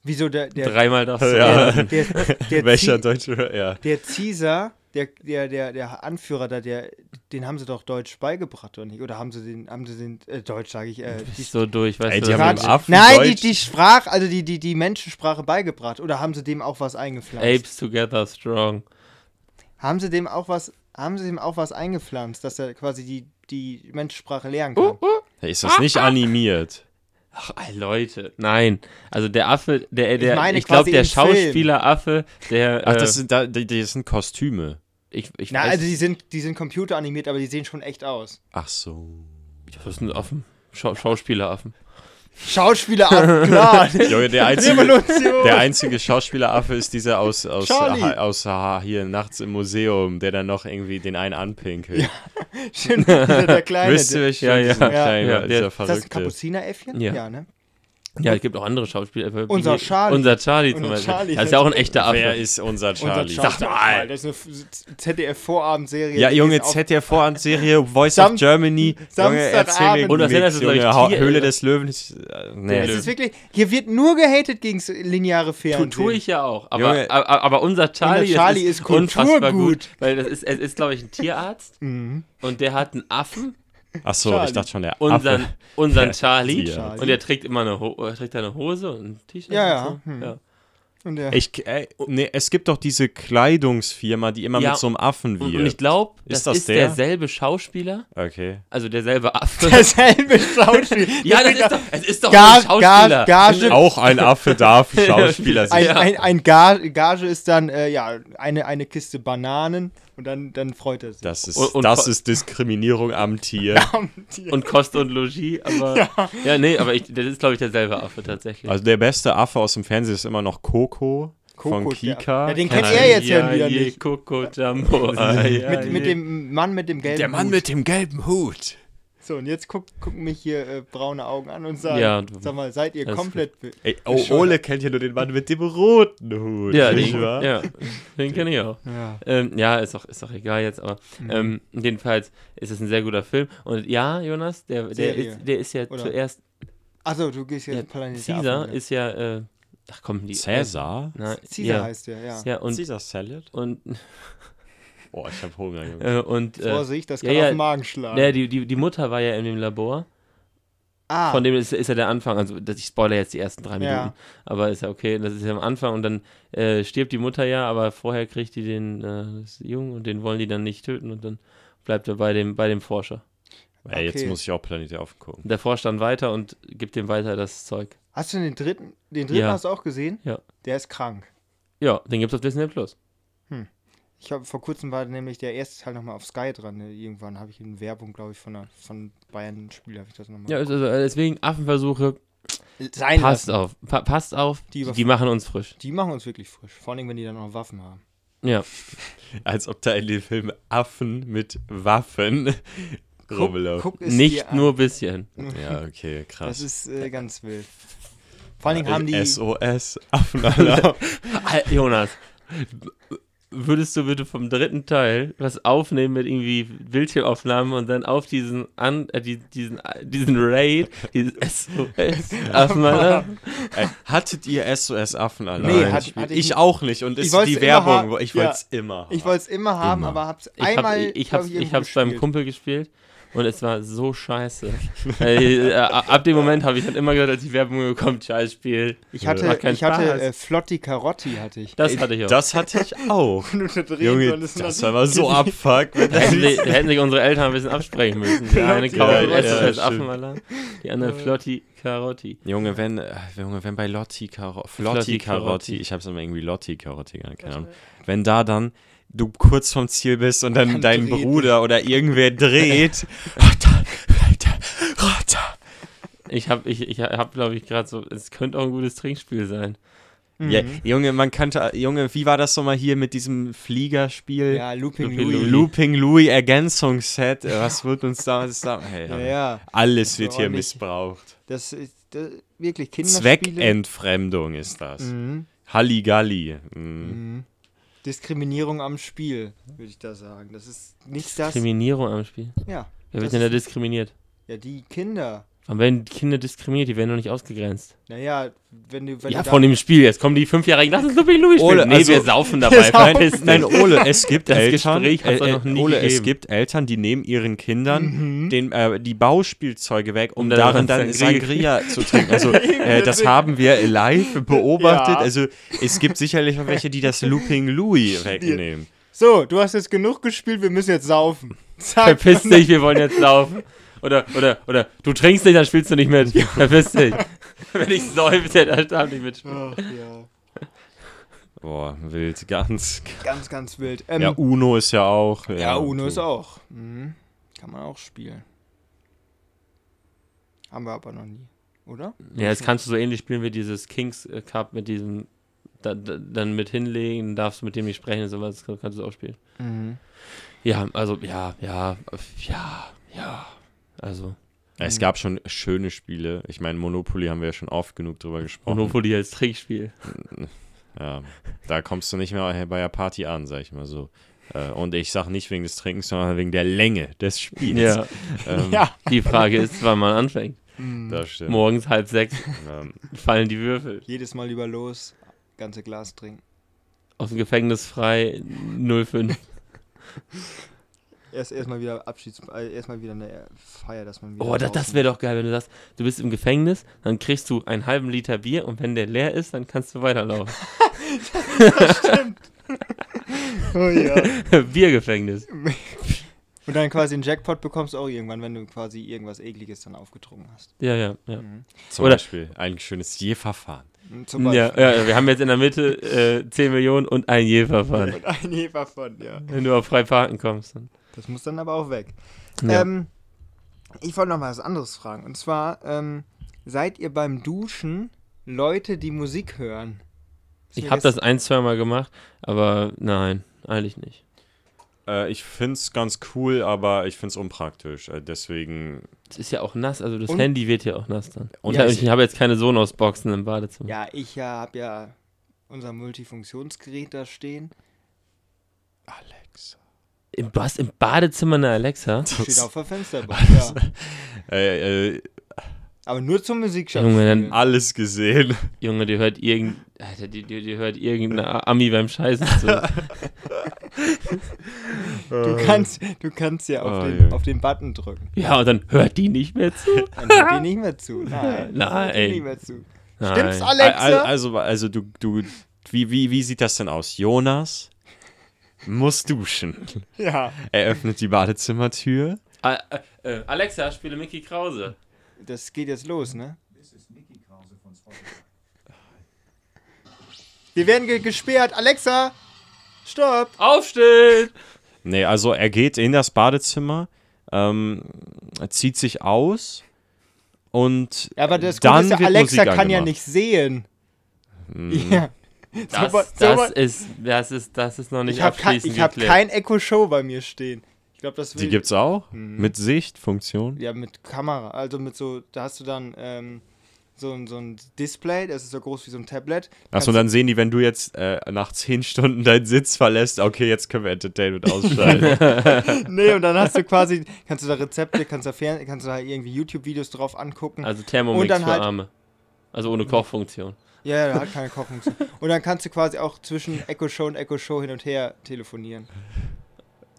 Wieso der, der, Dreimal das. Ja. der, der, der, Welcher deutsche, ja. der Caesar, der, der, der, der Anführer da, der, den haben sie doch Deutsch beigebracht, oder nicht? Oder haben sie den, haben sie den, äh, Deutsch sage ich, äh, die, so durch, weißt Ey, du. die haben dem Affen Nein, die, Deutsch. die Sprache, also die, die, die Menschensprache beigebracht. Oder haben sie dem auch was eingepflanzt? Apes together strong. Haben sie dem auch was, haben sie dem auch was eingepflanzt, dass er quasi die, die Menschensprache lernen Uh, kann? Hey, Ist das nicht animiert? Ach, Leute, nein. Also der Affe, der, der, ich, meine glaube, der. Schauspieler-Affe, der, Ach, äh, das sind, da, die, die sind Kostüme. ich, ich Na, weiß, also die sind, die sind computeranimiert, aber die sehen schon echt aus. Ach so. das sind Affen. Schau Schauspieleraffen. Schauspieler klar. Junge, der einzige, der einzige Schauspieleraffe ist dieser aus, aus, ha, aus ha, hier nachts im Museum, der dann noch irgendwie den einen anpinkelt. Stimmt, dieser, der kleine. Wisst ihr, der, Ja, ja. Ja, ja, dieser der- ist das ein? Kapuzineräffchen? Ja. ne? Ja, es gibt auch andere Schauspieler. Unser Charlie. Unser Charlie zum Beispiel. Charlie. das ist ja auch ein echter Affe. Wer ist unser Charlie? Sag mal. Das ist eine ZDF-Vorabendserie. Ja, Junge, ist ZDF-Voranserie, Voice Sam- of Germany. Junge, erzähl mir. Und das ich, Junge, Tier- Höhle des Löwen. ist, äh, Es Nee. ist wirklich, hier wird nur gehatet gegen lineare Tu, Fernsehen. tue ich ja auch. Aber, Junge. aber, aber unser Charlie, Unser Charlie ist, ist unfassbar kulturgut. gut. Weil das ist, es ist, glaube ich, ein Tierarzt Mhm. und der hat einen Affen, Ach so, Charlie. ich dachte schon, der unseren, Affe. unseren Ja, Charlie. Charlie. Und der trägt immer eine, Ho äh, trägt eine Hose und ein T-Shirt. Ja, und ja. So. Hm. ja. Und der, Ich, äh, nee, es gibt doch diese Kleidungsfirma, die immer Ja, mit so einem Affen Und, wirbt. und ich glaube, das, Ist das ist der? derselbe Schauspieler, Okay. also derselbe Affe. derselbe Schauspiel. ja, das ist doch, es ist doch Ga- ein Schauspieler. Ga- Gage- Auch ein Affe darf ein Schauspieler Ein, sein. Ja. ein, ein Gage, Gage ist dann äh, ja eine, eine Kiste Bananen und dann, dann freut er sich. Das ist, Und- und- das ist Diskriminierung am Tier. und Kost und Logis, aber ja, nee, aber ich, das ist glaube ich derselbe Affe tatsächlich. Also der beste Affe aus dem Fernsehen ist immer noch Coco, von Coco, Kika. Ja, den kennt er jetzt ja wieder je, nicht. Coco Jumbo. ah, ja, mit, mit dem Mann mit dem gelben der Mann Hut. mit dem gelben Hut. So, und jetzt guck, gucken mich hier äh, braune Augen an und sagen, Ja, sag mal, seid ihr komplett... Ey, oh. Ole kennt ja nur den Mann mit dem roten Hut. ja, nicht den, wahr? ja, den kenne ich auch. Ja. Ähm, ja, ist doch, ist doch egal jetzt, aber Mhm. ähm, jedenfalls ist es ein sehr guter Film. Und ja, Jonas, der, der, ist, der ist ja Oder? zuerst, Achso, du gehst jetzt ja, Planet Caesar Affen, ja. ist ja, äh, ach komm, die. Cäsar? Na, Caesar ja, heißt der, ja. ja, und, Caesar Salad? und, Boah, ich hab Hunger, Junge. äh, und, äh, Vorsicht, das ja, kann ja, auf den Magen schlagen. ja, die, die, die Mutter war ja in dem Labor. ah, Von dem ist, ist ja der Anfang, also ich spoilere jetzt die ersten drei Minuten, Ja. aber ist ja okay, das ist ja am Anfang und dann äh, stirbt die Mutter ja, aber vorher kriegt die den äh, Jungen und den wollen die dann nicht töten und dann bleibt er bei dem, bei dem Forscher. Ey, jetzt okay. Muss ich auch Planet der Affen gucken. Und der forscht dann weiter und gibt dem weiter das Zeug. Hast du den dritten, den dritten Ja. hast du auch gesehen? Ja. Der ist krank. Ja, den gibt's auf Disney Plus. Ich habe vor kurzem war nämlich der erste Teil nochmal auf Sky dran. ne? Irgendwann habe ich in Werbung, glaube ich, von, einer, von Bayern Spiel habe ich das nochmal. Ja, also äh, deswegen Affenversuche, Sein passt lassen. auf. Pa passt auf, Die die, machen uns frisch. Die machen uns wirklich frisch. Vor allem, wenn die dann noch Waffen haben. Ja. Als ob da in den Film Affen mit Waffen rumlaufen. guck es dir Nicht nur bisschen. Ja, okay, krass. Das ist äh, ganz wild. Vor allen Dingen haben die. SOS, Affenalarm. Al- Jonas, würdest du bitte vom dritten Teil was aufnehmen mit irgendwie Bildschirmaufnahmen und dann auf diesen an, äh, die, diesen, äh, diesen Raid, dieses SOS Affenalarm? Ey, hattet ihr SOS Affenalarm? Nee, Nein, hat- hatte ich ich auch nicht. Und Ich ist die Werbung, ich wollte es immer. haben. Ich wollte es immer haben, Immer. aber hab's Ich, hab, einmal. ich, ich hab's, ich irgendwo hab's beim. Kumpel gespielt und es war so scheiße. äh, ab dem Moment habe ich dann immer gehört, als die Werbung kommt, scheiß Spiel. Ich hatte, Macht keinen ich hatte Spaß. äh, Flotti Carotti hatte ich. Das hatte ich auch. Das hatte ich auch. Junge, das war mal so abfuck. Da hätten, sich, hätten sich unsere Eltern ein bisschen absprechen müssen. Die eine Ja, kauft ja, SOS stimmt. Affenalarm, die andere Flotti Carotti. Junge, wenn, äh, Junge, wenn bei Lotti Karotti, Flotti. Karotti, ich hab's immer irgendwie Lotti Karotti genannt, keine Ahnung. Wenn da dann du kurz vom Ziel bist und dann Dann dein dreht Bruder oder irgendwer dreht. Rotter, Rotter, Rotter. Ich habe, ich, ich hab, glaube ich, gerade so, es könnte auch ein gutes Trinkspiel sein. Ja, Mhm. Junge, man kannte, Junge, wie war das nochmal hier mit diesem Fliegerspiel? Ja, Looping Looping Louis. Louis. Looping Louis Ergänzungsset. äh, Was wird uns da? Was da hey, Ja, ja. Alles wird So hier missbraucht. Das ist das, wirklich Kinderspiele. Zweckentfremdung ist das. Mhm. Halligalli. Mhm. Mhm. Diskriminierung am Spiel, würde ich da sagen. Das ist nicht das. Diskriminierung am Spiel. Ja, Wer wird denn da diskriminiert? ja, die Kinder. Warum werden die Kinder diskriminiert? Die werden doch nicht ausgegrenzt. Naja, wenn du. Wenn ja, du von dem Spiel. Jetzt kommen die Fünfjährigen. Lass uns Looping Louis Ole, spielen. Nee, also- wir saufen dabei. saufen. Verpiss dich. Nein, Ole, es gibt Das Eltern, Gespräch doch noch nie Ole, es gegeben. gibt Eltern, die nehmen ihren Kindern Mhm. den, äh, die Bauspielzeuge weg, um Um dann darin dann Sangria- Sangria zu trinken. Also äh, das haben wir live beobachtet. Ja. Also es gibt sicherlich auch welche, die das Looping Louis wegnehmen. So, du hast jetzt genug gespielt, wir müssen jetzt saufen. Zack. Verpiss dich, wir wollen jetzt laufen. Oder, oder, oder, du trinkst nicht, dann spielst du nicht mit. Verpiss dich. Wenn ich säufe, dann darf ich mitspielen. Ach, ja. Boah, wild, ganz. Ganz, ganz wild. Ähm, Ja, Uno ist ja auch. Ja, Uno ist so. auch. Mhm. Kann man auch spielen. Haben wir aber noch nie, oder? Ja, jetzt kannst du so ähnlich spielen wie dieses Kings äh, Cup mit diesem, da, da, dann mit hinlegen, darfst du mit dem nicht sprechen und sowas, kannst du auch spielen. Mhm. Ja, also, ja, ja, ja, ja, also, Es gab schon schöne Spiele. Ich meine, Monopoly haben wir ja schon oft genug drüber gesprochen. Monopoly als Trickspiel. Ja, da kommst du nicht mehr bei der Party an, sag ich mal so. Äh, Und ich sage nicht wegen des Trinkens, sondern wegen der Länge des Spiels. Ja, ähm, Ja. die Frage ist, wann man anfängt. das stimmt. Morgens halb sechs Ähm, fallen die Würfel. Jedes Mal lieber los, ganze Glas trinken. Aus dem Gefängnis frei, 05. Erst erstmal wieder Abschieds, äh, erstmal wieder eine Feier, dass man wieder. Oh, das, das wäre doch geil, wenn du sagst, du bist im Gefängnis, dann kriegst du einen halben Liter Bier und wenn der leer ist, dann kannst du weiterlaufen. Oh ja. Biergefängnis. Und dann quasi einen Jackpot bekommst du auch irgendwann, wenn du quasi irgendwas Ekliges dann aufgetrunken hast. Ja, ja, ja. Mhm. zum Oder- Beispiel ein schönes Je-Verfahren. Zum Ja, Beispiel. ja, wir haben jetzt in der Mitte äh, 10 Millionen und ein Je-Verfahren. Und ein von, ja. Wenn du auf frei parken kommst. Dann. Das muss dann aber auch weg. Ja. Ähm, ich wollte noch mal was anderes fragen. Und zwar, ähm, seid ihr beim Duschen Leute, die Musik hören? Ist ich habe das ein, zwei Mal gemacht, aber nein, eigentlich nicht. Äh, ich finde es ganz cool, aber ich finde es unpraktisch. Äh, deswegen, Es ist ja auch nass, also das Und- Handy wird ja auch nass dann. Und Ja, ich, ich- habe jetzt keine Sonos-Boxen im Badezimmer. Ja, ich ja, habe ja unser Multifunktionsgerät da stehen. Alexa. Im, du hast im Badezimmer eine Alexa? Steht auf der Fensterbank, ja. Äh, äh, Aber nur zum Musik Junge, dann- alles gesehen. Junge, die hört irgend, Alter, die, die, die hört irgendeine Ami beim Scheißen zu. Du kannst, du kannst ja auf, Oh, den, auf den Button drücken. ja, und dann hört die nicht mehr zu. Dann hört die nicht mehr zu. Nein, Nein. hört die nicht mehr zu. Nein. Stimmt's, Al- Alexa? al- Also, also du, du, wie, wie, wie sieht das denn aus? Jonas muss duschen. Ja. Er öffnet die Badezimmertür. Ah, äh, äh, Alexa, spiele Mickey Krause. Das geht jetzt los, ne? Wir werden ge gesperrt. Alexa, stopp. Aufstehen! Nee, also er geht in das Badezimmer, ähm, zieht sich aus und Ja, aber das dann Gute ist ja, wird Alexa Musik kann ja angemacht. nicht sehen. Hm. Ja. Das, So so das, wa- ist, das, ist, das ist noch nicht ich habe kein, abschließend ich hab geklärt. kein Echo Show bei mir stehen. Ich glaube, das will Die gibt's auch Mhm. mit Sichtfunktion. Ja, mit Kamera. Also mit so, da hast du dann ähm, so, ein- so ein Display, das ist so groß wie so ein Tablet. Achso, und dann sehen die, wenn du jetzt äh, nach 10 Stunden deinen Sitz verlässt, okay, jetzt können wir Entertainment ausschalten. Nee, und dann hast du quasi, kannst du da Rezepte, kannst du da, Fern kannst du da irgendwie YouTube-Videos drauf angucken. Also Thermomix Und dann für halt- Arme. Also ohne Kochfunktion. Ja, ja, hat keine Kochfunktion. Und dann kannst du quasi auch zwischen Echo Show und Echo Show hin und her telefonieren.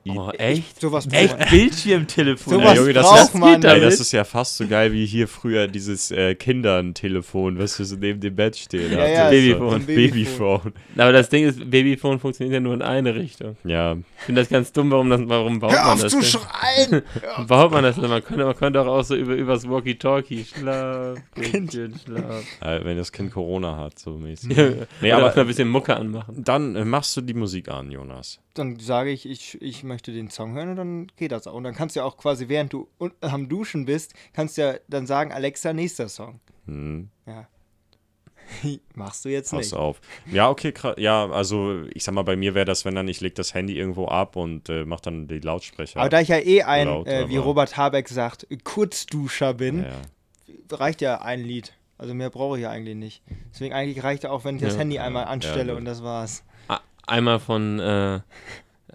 Oh, echt? Sowas Echt Bildschirmtelefon. Sowas Ja, Junge, das braucht ist- man. geht Ey, das damit. ist ja fast so geil wie hier früher dieses äh, Kindern-Telefon, was so neben dem Bett steht. Ja, ja, Babyphone. so- Babyphone. Babyphone. Aber das Ding ist, Babyphone funktioniert ja nur in eine Richtung. Ja, Ich finde das ganz dumm, warum, das, warum baut Hör man auf das zu denn? schreien! Warum baut man das denn? Man könnte, man könnte auch, auch so über, übers Walkie-Talkie schlaf, Kindchen, schlaf. äh, wenn das Kind Corona hat, so mäßig. Ja, Nee, Oder aber- ein bisschen Mucke anmachen. Dann äh, machst du die Musik an, Jonas. Dann sage ich, ich, ich möchte den Song hören und dann geht das auch. Und dann kannst du ja auch quasi, während du am Duschen bist, kannst du ja dann sagen, Alexa, nächster Song. Hm, Ja. Machst du jetzt pass nicht. auf. Ja, okay, ja, also ich sag mal, bei mir wäre das, wenn dann, ich leg das Handy irgendwo ab und äh, mach dann die Lautsprecher. Aber da ich ja eh ein, Laut, äh, wie Robert Habeck sagt, Kurzduscher bin, ja. reicht ja ein Lied. Also mehr brauche ich ja eigentlich nicht. Deswegen eigentlich reicht ja auch, wenn ich das Ja. Handy einmal anstelle Ja, und das war's. Einmal von, äh,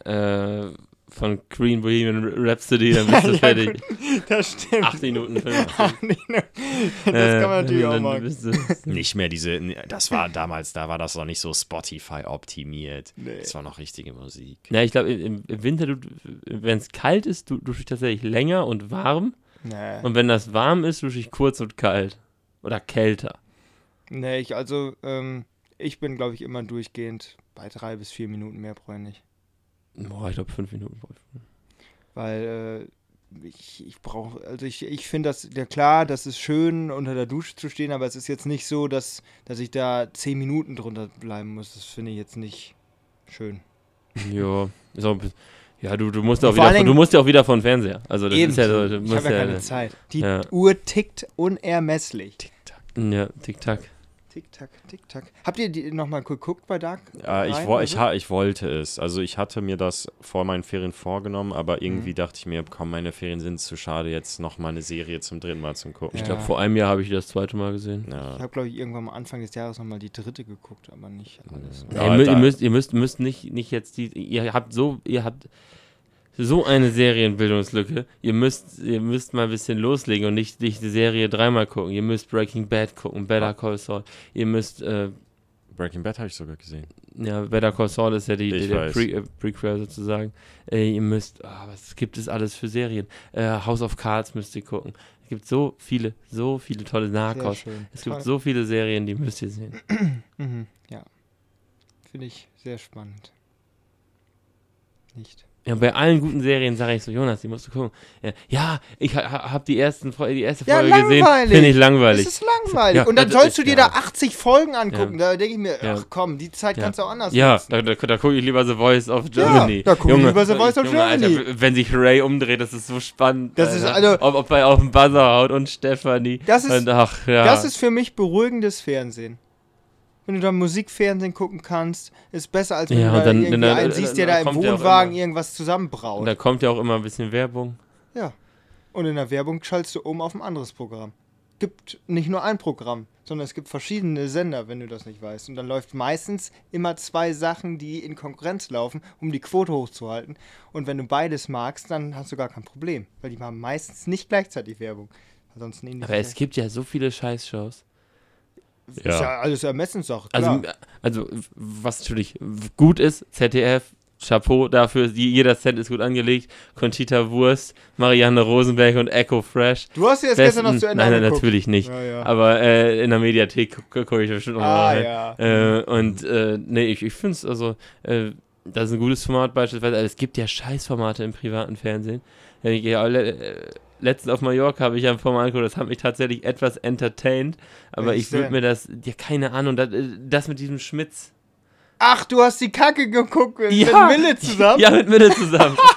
äh, von Queen Bohemian Rhapsody, dann bist du fertig. Das stimmt. Acht Minuten Film. das kann man natürlich auch machen. Nicht mehr diese, das war damals, da war das noch nicht so Spotify optimiert. Nee. Das war noch richtige Musik. Ja, ich glaube, im, im Winter, wenn es kalt ist, du, dusche ich tatsächlich länger und warm. Nee. Und wenn das warm ist, dusche ich kurz und kalt. Oder kälter. Nee, ich, also, ähm, ich bin, glaube ich, immer durchgehend bei drei bis vier Minuten mehr brauche ich nicht. Boah, ich glaube, fünf Minuten. brauche ich. Weil äh, ich, ich brauche, also ich, ich finde das, ja klar, das ist schön, unter der Dusche zu stehen, aber es ist jetzt nicht so, dass, dass ich da zehn Minuten drunter bleiben muss. Das finde ich jetzt nicht schön. Ja, ist auch ein bisschen. Ja, du, du musst auch wieder, von, du Dingen- musst ja auch wieder von Fernseher. Also das Eben. ist ja du ich habe ja ja, keine Zeit. Die ja. Uhr tickt unermesslich. ja, Tick-Tack. Tick, tack, tick, tack. Habt ihr die nochmal geguckt bei Dark? Ja, ich, wo, ich, ich wollte es. Also ich hatte mir das vor meinen Ferien vorgenommen, aber Mhm. irgendwie dachte ich mir, komm, meine Ferien sind zu schade, jetzt noch mal eine Serie zum dritten Mal zu gucken. Ich Ja. glaube, vor einem Jahr habe ich die das zweite Mal gesehen. Ja. Ich habe, glaube ich, irgendwann mal Anfang des Jahres nochmal die dritte geguckt, aber nicht alles. Ja, ihr, ihr müsst, ihr müsst, müsst nicht, nicht jetzt die. Ihr habt so, ihr habt so eine Serienbildungslücke. Ihr müsst, ihr müsst mal ein bisschen loslegen und nicht, nicht die Serie dreimal gucken. Ihr müsst Breaking Bad gucken, Better Call Saul. Ihr müsst, äh, Breaking Bad habe ich sogar gesehen. ja, Better Call Saul ist ja die, die der. Pre, äh, Prequel sozusagen. Äh, ihr müsst, ah, was gibt es alles für Serien? Äh, House of Cards müsst ihr gucken. Es gibt so viele, so viele tolle Narcos. Es gibt Toll. so viele Serien, die müsst ihr sehen. Mhm, ja. Finde ich sehr spannend. Nicht. Ja, bei allen guten Serien sage ich so, Jonas, die musst du gucken. Ja, ja ich ha, habe die, ersten, die erste Ja, Folge gesehen. Finde ich langweilig. Das ist langweilig. Ja, Und dann sollst du dir da 80 Folgen angucken. Da denke ich mir, ach komm, die Zeit kannst du auch anders Ja, da, da, da gucke ich lieber The Voice of Germany. da guck ich lieber The Voice of Junge, Germany. Alter, wenn sich Ray umdreht, das ist so spannend. Das ist also- ob, ob er auf den Buzzer haut und Stefanie. Das ist- und, ach. Das ist für mich beruhigendes Fernsehen. Wenn du da Musikfernsehen gucken kannst, ist besser, als wenn Ja, du da dann- irgendwie dann- einen siehst, der da im Wohnwagen immer- irgendwas zusammenbraut. und da kommt ja auch immer ein bisschen Werbung. Ja. Und in der Werbung schaltest du um auf ein anderes Programm. Gibt nicht nur ein Programm, sondern es gibt verschiedene Sender, wenn du das nicht weißt. Und dann läuft meistens immer zwei Sachen, die in Konkurrenz laufen, um die Quote hochzuhalten. Und wenn du beides magst, dann hast du gar kein Problem. Weil die haben meistens nicht gleichzeitig Werbung. Ansonsten Aber es gibt ja so viele Scheißshows. Ist Ja. ja alles Ermessenssache. Also, klar. also, was natürlich gut ist, ZDF, Chapeau dafür, jeder Cent ist gut angelegt. Conchita Wurst, Marianne Rosenberg und Echo Fresh. du hast dir das gestern noch zu Ende nein, nein, natürlich nicht. Ja, ja. Aber äh, in der Mediathek gucke guck ich bestimmt noch Ah, mal rein. ja. Äh, und äh, nee, ich, ich finde es also, äh, das ist ein gutes Format beispielsweise. Also, es gibt ja Scheißformate im privaten Fernsehen. Äh, letztens auf Mallorca habe ich ja Format angeguckt, das hat mich tatsächlich etwas entertained. Aber Welches ich würde mir das, ja, keine Ahnung, das, äh, das mit diesem Schmitz. Ach, du hast die Kacke geguckt mit Ja. mit Mille zusammen? Ja, mit Mitte zusammen.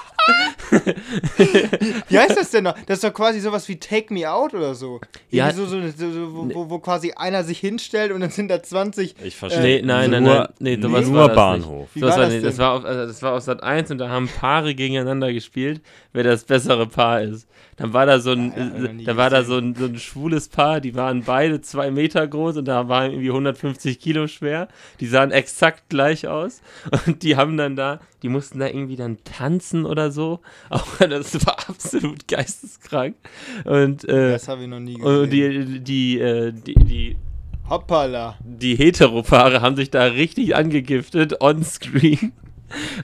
Wie heißt das denn noch? Das ist doch quasi sowas wie Take Me Out oder so. Ja. So, so, so, so wo, wo, wo quasi einer sich hinstellt und dann sind da 20. Ich verstehe. nee, nein, nein, nur, nein. Nee, nur Bahnhof. Wie das, war nee, das, denn? war auf, also das war auf Sat 1 und da haben Paare gegeneinander gespielt, wer das bessere Paar ist. Dann war da so ein, ja, nie da war da so ein, so ein schwules Paar, die waren beide zwei Meter groß und da waren irgendwie 150 Kilo schwer. Die sahen exakt gleich aus und die haben dann da, die mussten da irgendwie dann tanzen oder so. Auch das war absolut geisteskrank. Und, äh, Das habe ich noch nie gesehen. und die, die, äh, die, die Hoppala. die Heteropaare haben sich da richtig angegiftet, on-screen.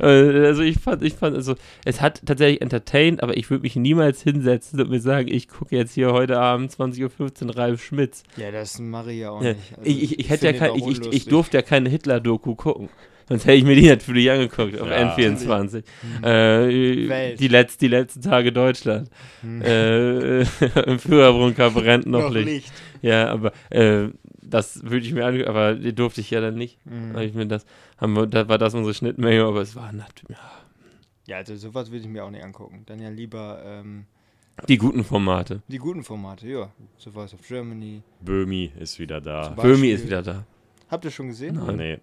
Äh, Also ich fand, ich fand, also es hat tatsächlich entertained, aber ich würde mich niemals hinsetzen und mir sagen, ich gucke jetzt hier heute Abend 20.15 Uhr Ralf Schmitz. Ja, das mache ich ja auch nicht. Also, ich, ich, ich, hätte ja kein, ich, ich, durfte ja keine Hitler-Doku gucken. Sonst hätte ich mir die natürlich angeguckt auf Ja. N24. Äh, Welt. die, letz, die letzten Tage Deutschland. Äh, Im Führerbunker brennt noch, noch Licht. Licht. Ja, aber äh, das würde ich mir angucken, aber die durfte ich ja dann nicht. Mhm. Hab ich mir das, haben wir, da war das unsere Schnittmenge, aber es war nat- ja, Ja, also sowas würde ich mir auch nicht angucken. Dann ja lieber ähm, die guten Formate. die guten Formate, ja. So Voice of Germany. Böhmi ist wieder da. Böhmi ist wieder da. Habt ihr schon gesehen? Nein. Nee.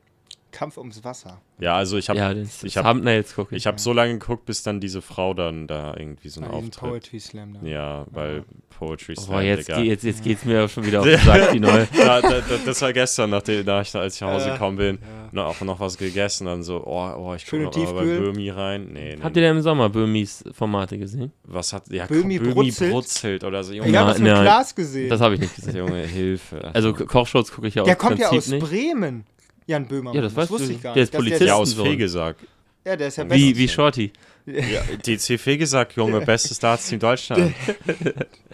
Kampf ums Wasser. Ja, also ich habe ja, das, ich das hab- ich. ich hab so lange geguckt, bis dann diese Frau dann da irgendwie so einen Bei Auftritt. Poetry Slam da. Ja, weil Poetry Boah, Slam, jetzt, Digga. geh- jetzt, jetzt geht's mir schon wieder auf den Sack, die neue. da, da, da, das war gestern, nachdem, da ich, da, als ich nach Hause gekommen bin, ja. noch, auch noch was gegessen, dann so, oh, oh ich gucke noch mal bei. Böhmi rein. Nee, nee. Habt ihr denn im Sommer Böhmis Formate gesehen? was hat, ja, Böhmi Böhmi, brutzelt? brutzelt oder so. Junge, Ich habe das mit. Glas gesehen. Das habe ich nicht gesehen. Junge, Hilfe. Also Ko- Kochshows gucke ich ja der aus kommt ja aus. Bremen. Jan Böhmermann. Ja, das weißt wusste du. ich gar Der nicht. ist dass Polizist. ja, Der, aus. Fegesack. ja, der ist ja Wie, wie Shorty. Ja, DC Fegesack, Junge, bestes Darts-Team Deutschland.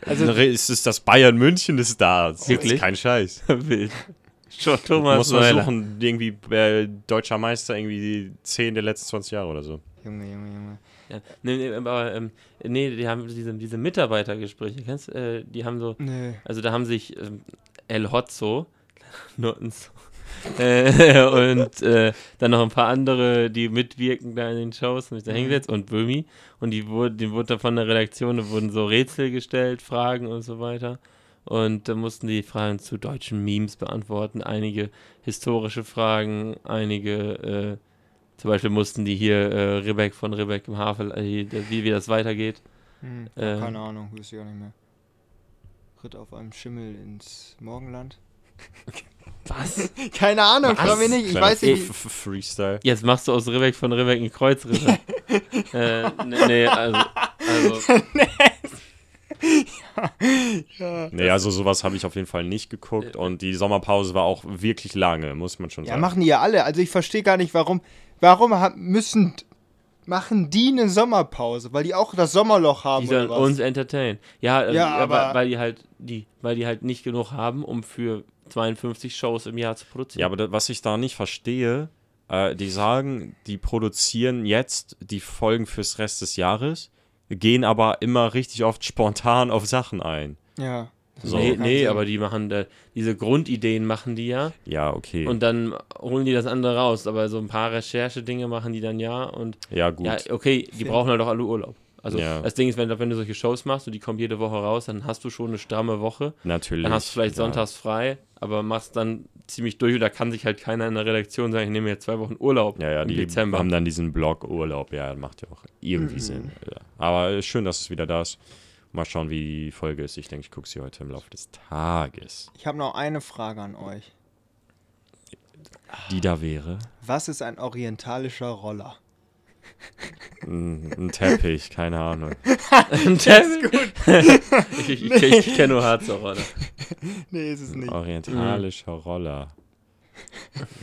Also- es ist das Bayern München des Darts. Wirklich? Das ist kein Scheiß. Wild. Schon Du Thomas musst mal Weiler. suchen, irgendwie äh, deutscher Meister, irgendwie die 10 der letzten 20 Jahre oder so. Junge, Junge, Junge. Ja. Nee, nee, aber ähm, nee, die haben diese, diese Mitarbeitergespräche, kennst du? Äh, die haben so, Nee. also da haben sich ähm, El Hotzo, Nuttenzo, äh, und äh, dann noch ein paar andere, die mitwirken da in den Shows, sich da Mhm. hingesetzt und Böhmi. Und die wurde, die wurde da von der Redaktion, da wurden so Rätsel gestellt, Fragen und so weiter. Und da mussten die Fragen zu deutschen Memes beantworten, einige historische Fragen, einige, äh, zum Beispiel mussten die hier äh, Ribbeck von Ribbeck im Havel, äh, wie, wie das weitergeht. Hm, Ähm. keine Ahnung, wüsste ich auch nicht mehr. Ritt auf einem Schimmel ins Morgenland. Was? Keine Ahnung, frag mich nicht. Ich Kleiner weiß nicht. F- F- Freestyle. Jetzt machst du aus Ribbeck von Ribbeck einen Kreuzritter. äh, nee, nee, also, also Ja, Nee, also sowas habe ich auf jeden Fall nicht geguckt und die Sommerpause war auch wirklich lange, muss man schon ja, sagen. machen die ja alle. Also ich verstehe gar nicht, warum. Warum müssen. Machen die eine Sommerpause? Weil die auch das Sommerloch haben die sollen oder was? uns entertainen. Ja, äh, Ja, ja aber- weil, weil die halt die, weil die halt nicht genug haben, um für 52 Shows im Jahr zu produzieren. Ja, aber was ich da nicht verstehe, äh, die sagen, die produzieren jetzt die Folgen fürs Rest des Jahres, gehen aber immer richtig oft spontan auf Sachen ein. Ja. So. nee, nee aber die machen da, diese Grundideen machen die ja Ja, okay. und dann holen die das andere raus. Aber so ein paar Recherche-Dinge machen die dann ja und ja, gut. ja, okay, die brauchen halt auch alle Urlaub. Also Ja. das Ding ist, wenn, wenn du solche Shows machst und die kommen jede Woche raus, dann hast du schon eine stramme Woche. Natürlich. Dann hast du vielleicht ja. sonntags frei, aber machst dann ziemlich durch und da kann sich halt keiner in der Redaktion sagen, ich nehme jetzt zwei Wochen Urlaub Ja, ja, im die Dezember. haben dann diesen Blog Urlaub. Ja, macht ja auch irgendwie Mhm. Sinn. Ja. Aber schön, dass es wieder da ist. Mal schauen, wie die Folge ist. Ich denke, ich gucke sie heute im Laufe des Tages. Ich habe noch eine Frage an euch. Die da wäre. Was ist ein orientalischer Roller? Ein, ein Teppich, keine Ahnung. ich ich, ich, ich kenne nur Harzer Roller. Nee, ist es nicht. Orientalischer Roller.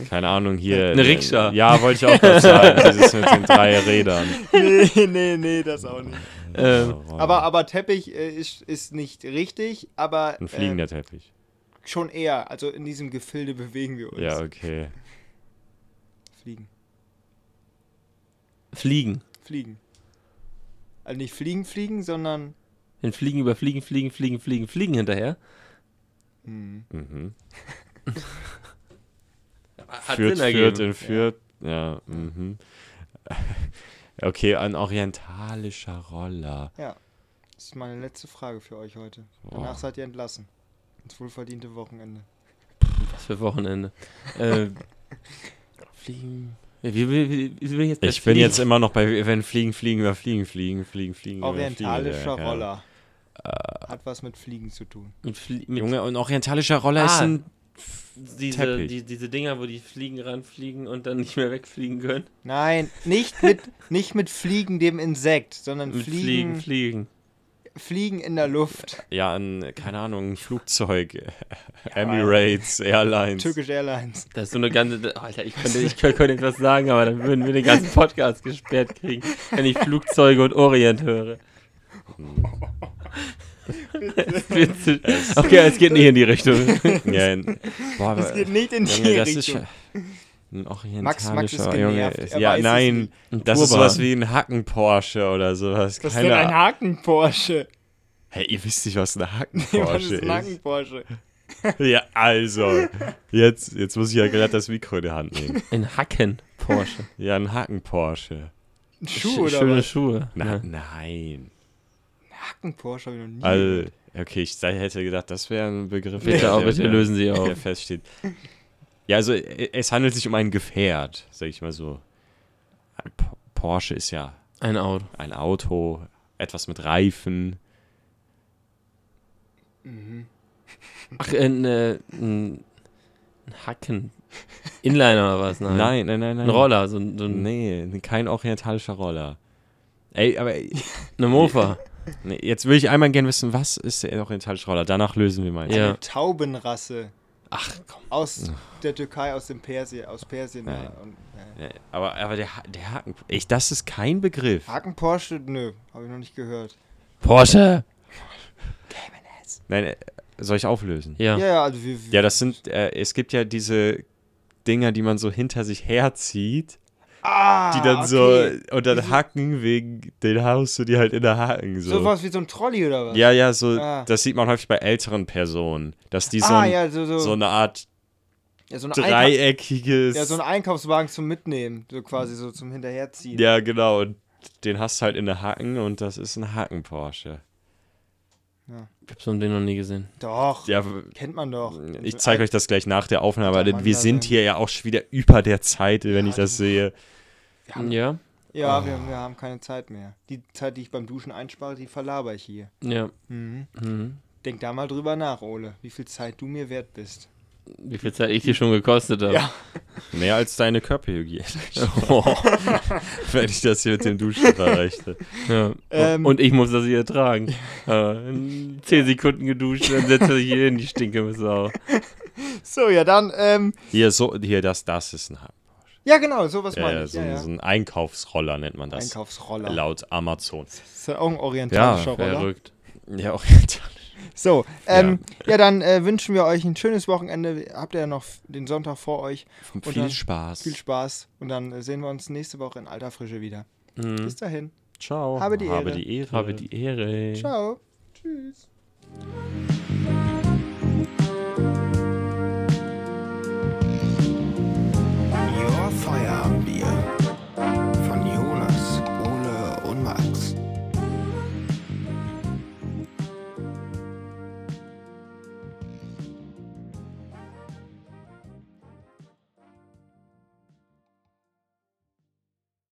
Keine Ahnung, hier. Eine Rikscha. Ja, wollte ich auch gerade sagen. Dieses mit den drei Rädern. Nee, nee, nee, das auch nicht. Ähm, Roller. Aber, aber Teppich äh, ist, ist nicht richtig, aber Ein äh, fliegender Teppich. schon eher. Also in diesem Gefilde bewegen wir uns. Ja, okay. Fliegen. Fliegen. Fliegen. Also nicht fliegen, fliegen, sondern. Wenn Fliegen über Fliegen, Fliegen, Fliegen, Fliegen, Fliegen hinterher. Hm. Mhm. Hat Führt, Sinn führt, in führt. Ja, mhm. Okay, ein orientalischer Roller. Das ist meine letzte Frage für euch heute. Boah. Danach seid ihr entlassen. Ins wohlverdiente Wochenende. Was für Wochenende. äh, fliegen. Wie, wie, wie, wie will ich Ich bin Fliegen? jetzt immer noch bei, wenn Fliegen, Fliegen über Fliegen, Fliegen, Fliegen, Fliegen. über Fliegen, Orientalischer ja. Roller. Hat was mit Fliegen zu tun. mit Flie mit Junge, ein orientalischer Roller ist Ah. ein. diese, die, diese Dinger, wo die Fliegen ranfliegen und dann nicht mehr wegfliegen können. Nein, nicht mit, nicht mit Fliegen, dem Insekt, sondern Mit Fliegen, Fliegen, Fliegen, Fliegen. in der Luft. Ja, ein, keine Ahnung, ein Flugzeug. Emirates, Airlines. Turkish Airlines. Das ist so eine ganze. Alter, ich könnte, ich könnte, etwas sagen, aber dann würden wir den ganzen Podcast gesperrt kriegen, wenn ich Flugzeuge und Orient höre. Witzig. okay, es geht nicht in die Richtung. Ja, boah, Das aber, geht nicht in die Junge, das ist Richtung. schon. Ein orientalischer Max- Max ist Junge. genervt, er Ja, nein. Ein das ist sowas wie ein Hacken-Porsche oder sowas. Was ist denn ein Ahnung. Haken-Porsche? Hey, ihr wisst nicht, was ein Hacken-Porsche ist ein ist. Haken-Porsche? Ja, also. Jetzt, jetzt muss ich ja gerade das Mikro in die Hand nehmen. Ein Hacken Porsche. Ja, ein Hacken-Porsche. Ein Schuh Sch- oder Schöne was? Schuhe. Na, Ja. Nein. Haken-Porsche habe ich noch nie Also, okay, ich hätte gedacht, das wäre ein Begriff. Bitte auch, bitte lösen Sie auf. Der feststeht. Ja, also äh, es handelt sich um ein Gefährt, sag ich mal so. Ein P Porsche ist ja Ein Auto. ein Auto, etwas mit Reifen. Ach, ein, äh, ein, ein Hacken. Inliner oder was? Nein. Nein, nein, nein, nein. Ein Roller, so ein, so ein Nee, kein orientalischer Roller. Ey, aber ey, eine Mofa. nee, jetzt will ich einmal gerne wissen, was ist der orientalische Roller? Danach lösen wir mal. Ja. Eine Taubenrasse. Ach, komm. Aus der Türkei, aus dem Persien, aus Persien. Ja. ja. Und, ja. Nee, Aber, aber der, der Haken, ich, das ist kein Begriff. Haken Porsche, nö, habe ich noch nicht gehört. Porsche. Nein, äh, soll ich auflösen? Ja. Ja, ja, also wir, Ja, das sind, äh, es gibt ja diese Dinger, die man so hinter sich herzieht, ah, die dann okay. so, und dann hacken wegen, den haust du die halt in der Haken. So. So was wie so ein Trolley oder was? Ja, ja, so, Ah. das sieht man häufig bei älteren Personen, dass die so, ah, ein, ja, so, so, so eine Art ja, so, ein dreieckiges. ja, so ein Einkaufswagen zum Mitnehmen, so quasi so zum Hinterherziehen. Ja, genau. Und den hast du halt in der Haken und das ist ein Haken-Porsche. Ich hab so ein Ding noch nie gesehen. Doch, Ja, kennt man doch. ich zeige euch das gleich nach der Aufnahme, Mann, wir sind hier ja auch schon wieder über der Zeit, wenn ich das sehe. Ja. Ja, Oh. wir, wir haben keine Zeit mehr. Die Zeit, die ich beim Duschen einspare, die verlaber ich hier. Ja. Mhm. Mhm. Denk da mal drüber nach, Ole, wie viel Zeit du mir wert bist. Wie viel Zeit ich dir schon gekostet habe. Ja. Mehr als deine Körperhygiene, Oh, wenn ich das hier mit dem Duschen verrechne. ja. Ähm. Und ich muss das hier tragen. Äh, in 10 Sekunden geduscht, dann setzt er sich hier in die Stinke Sau. So, ja, dann, ähm, Hier, so, hier, das, das ist ein Haken. ja, genau, sowas Ja, meine ja, ich. so, Ja, ein- ja. so ein Einkaufsroller nennt man das. Einkaufsroller. Laut Amazon. Das ist ja auch ein orientalischer Roller. Verrückt. Ja, orientalisch. So, ähm, ja. ja. dann äh, wünschen wir euch ein schönes Wochenende. Habt ihr ja noch den Sonntag vor euch. Und viel dann, Spaß. Viel Spaß. Und dann äh, sehen wir uns nächste Woche in alter Frische wieder. Mhm. Bis dahin. Ciao. Habe die Ehre. Die Ehre. Habe die Ehre. Ciao. Tschüss. Your fire.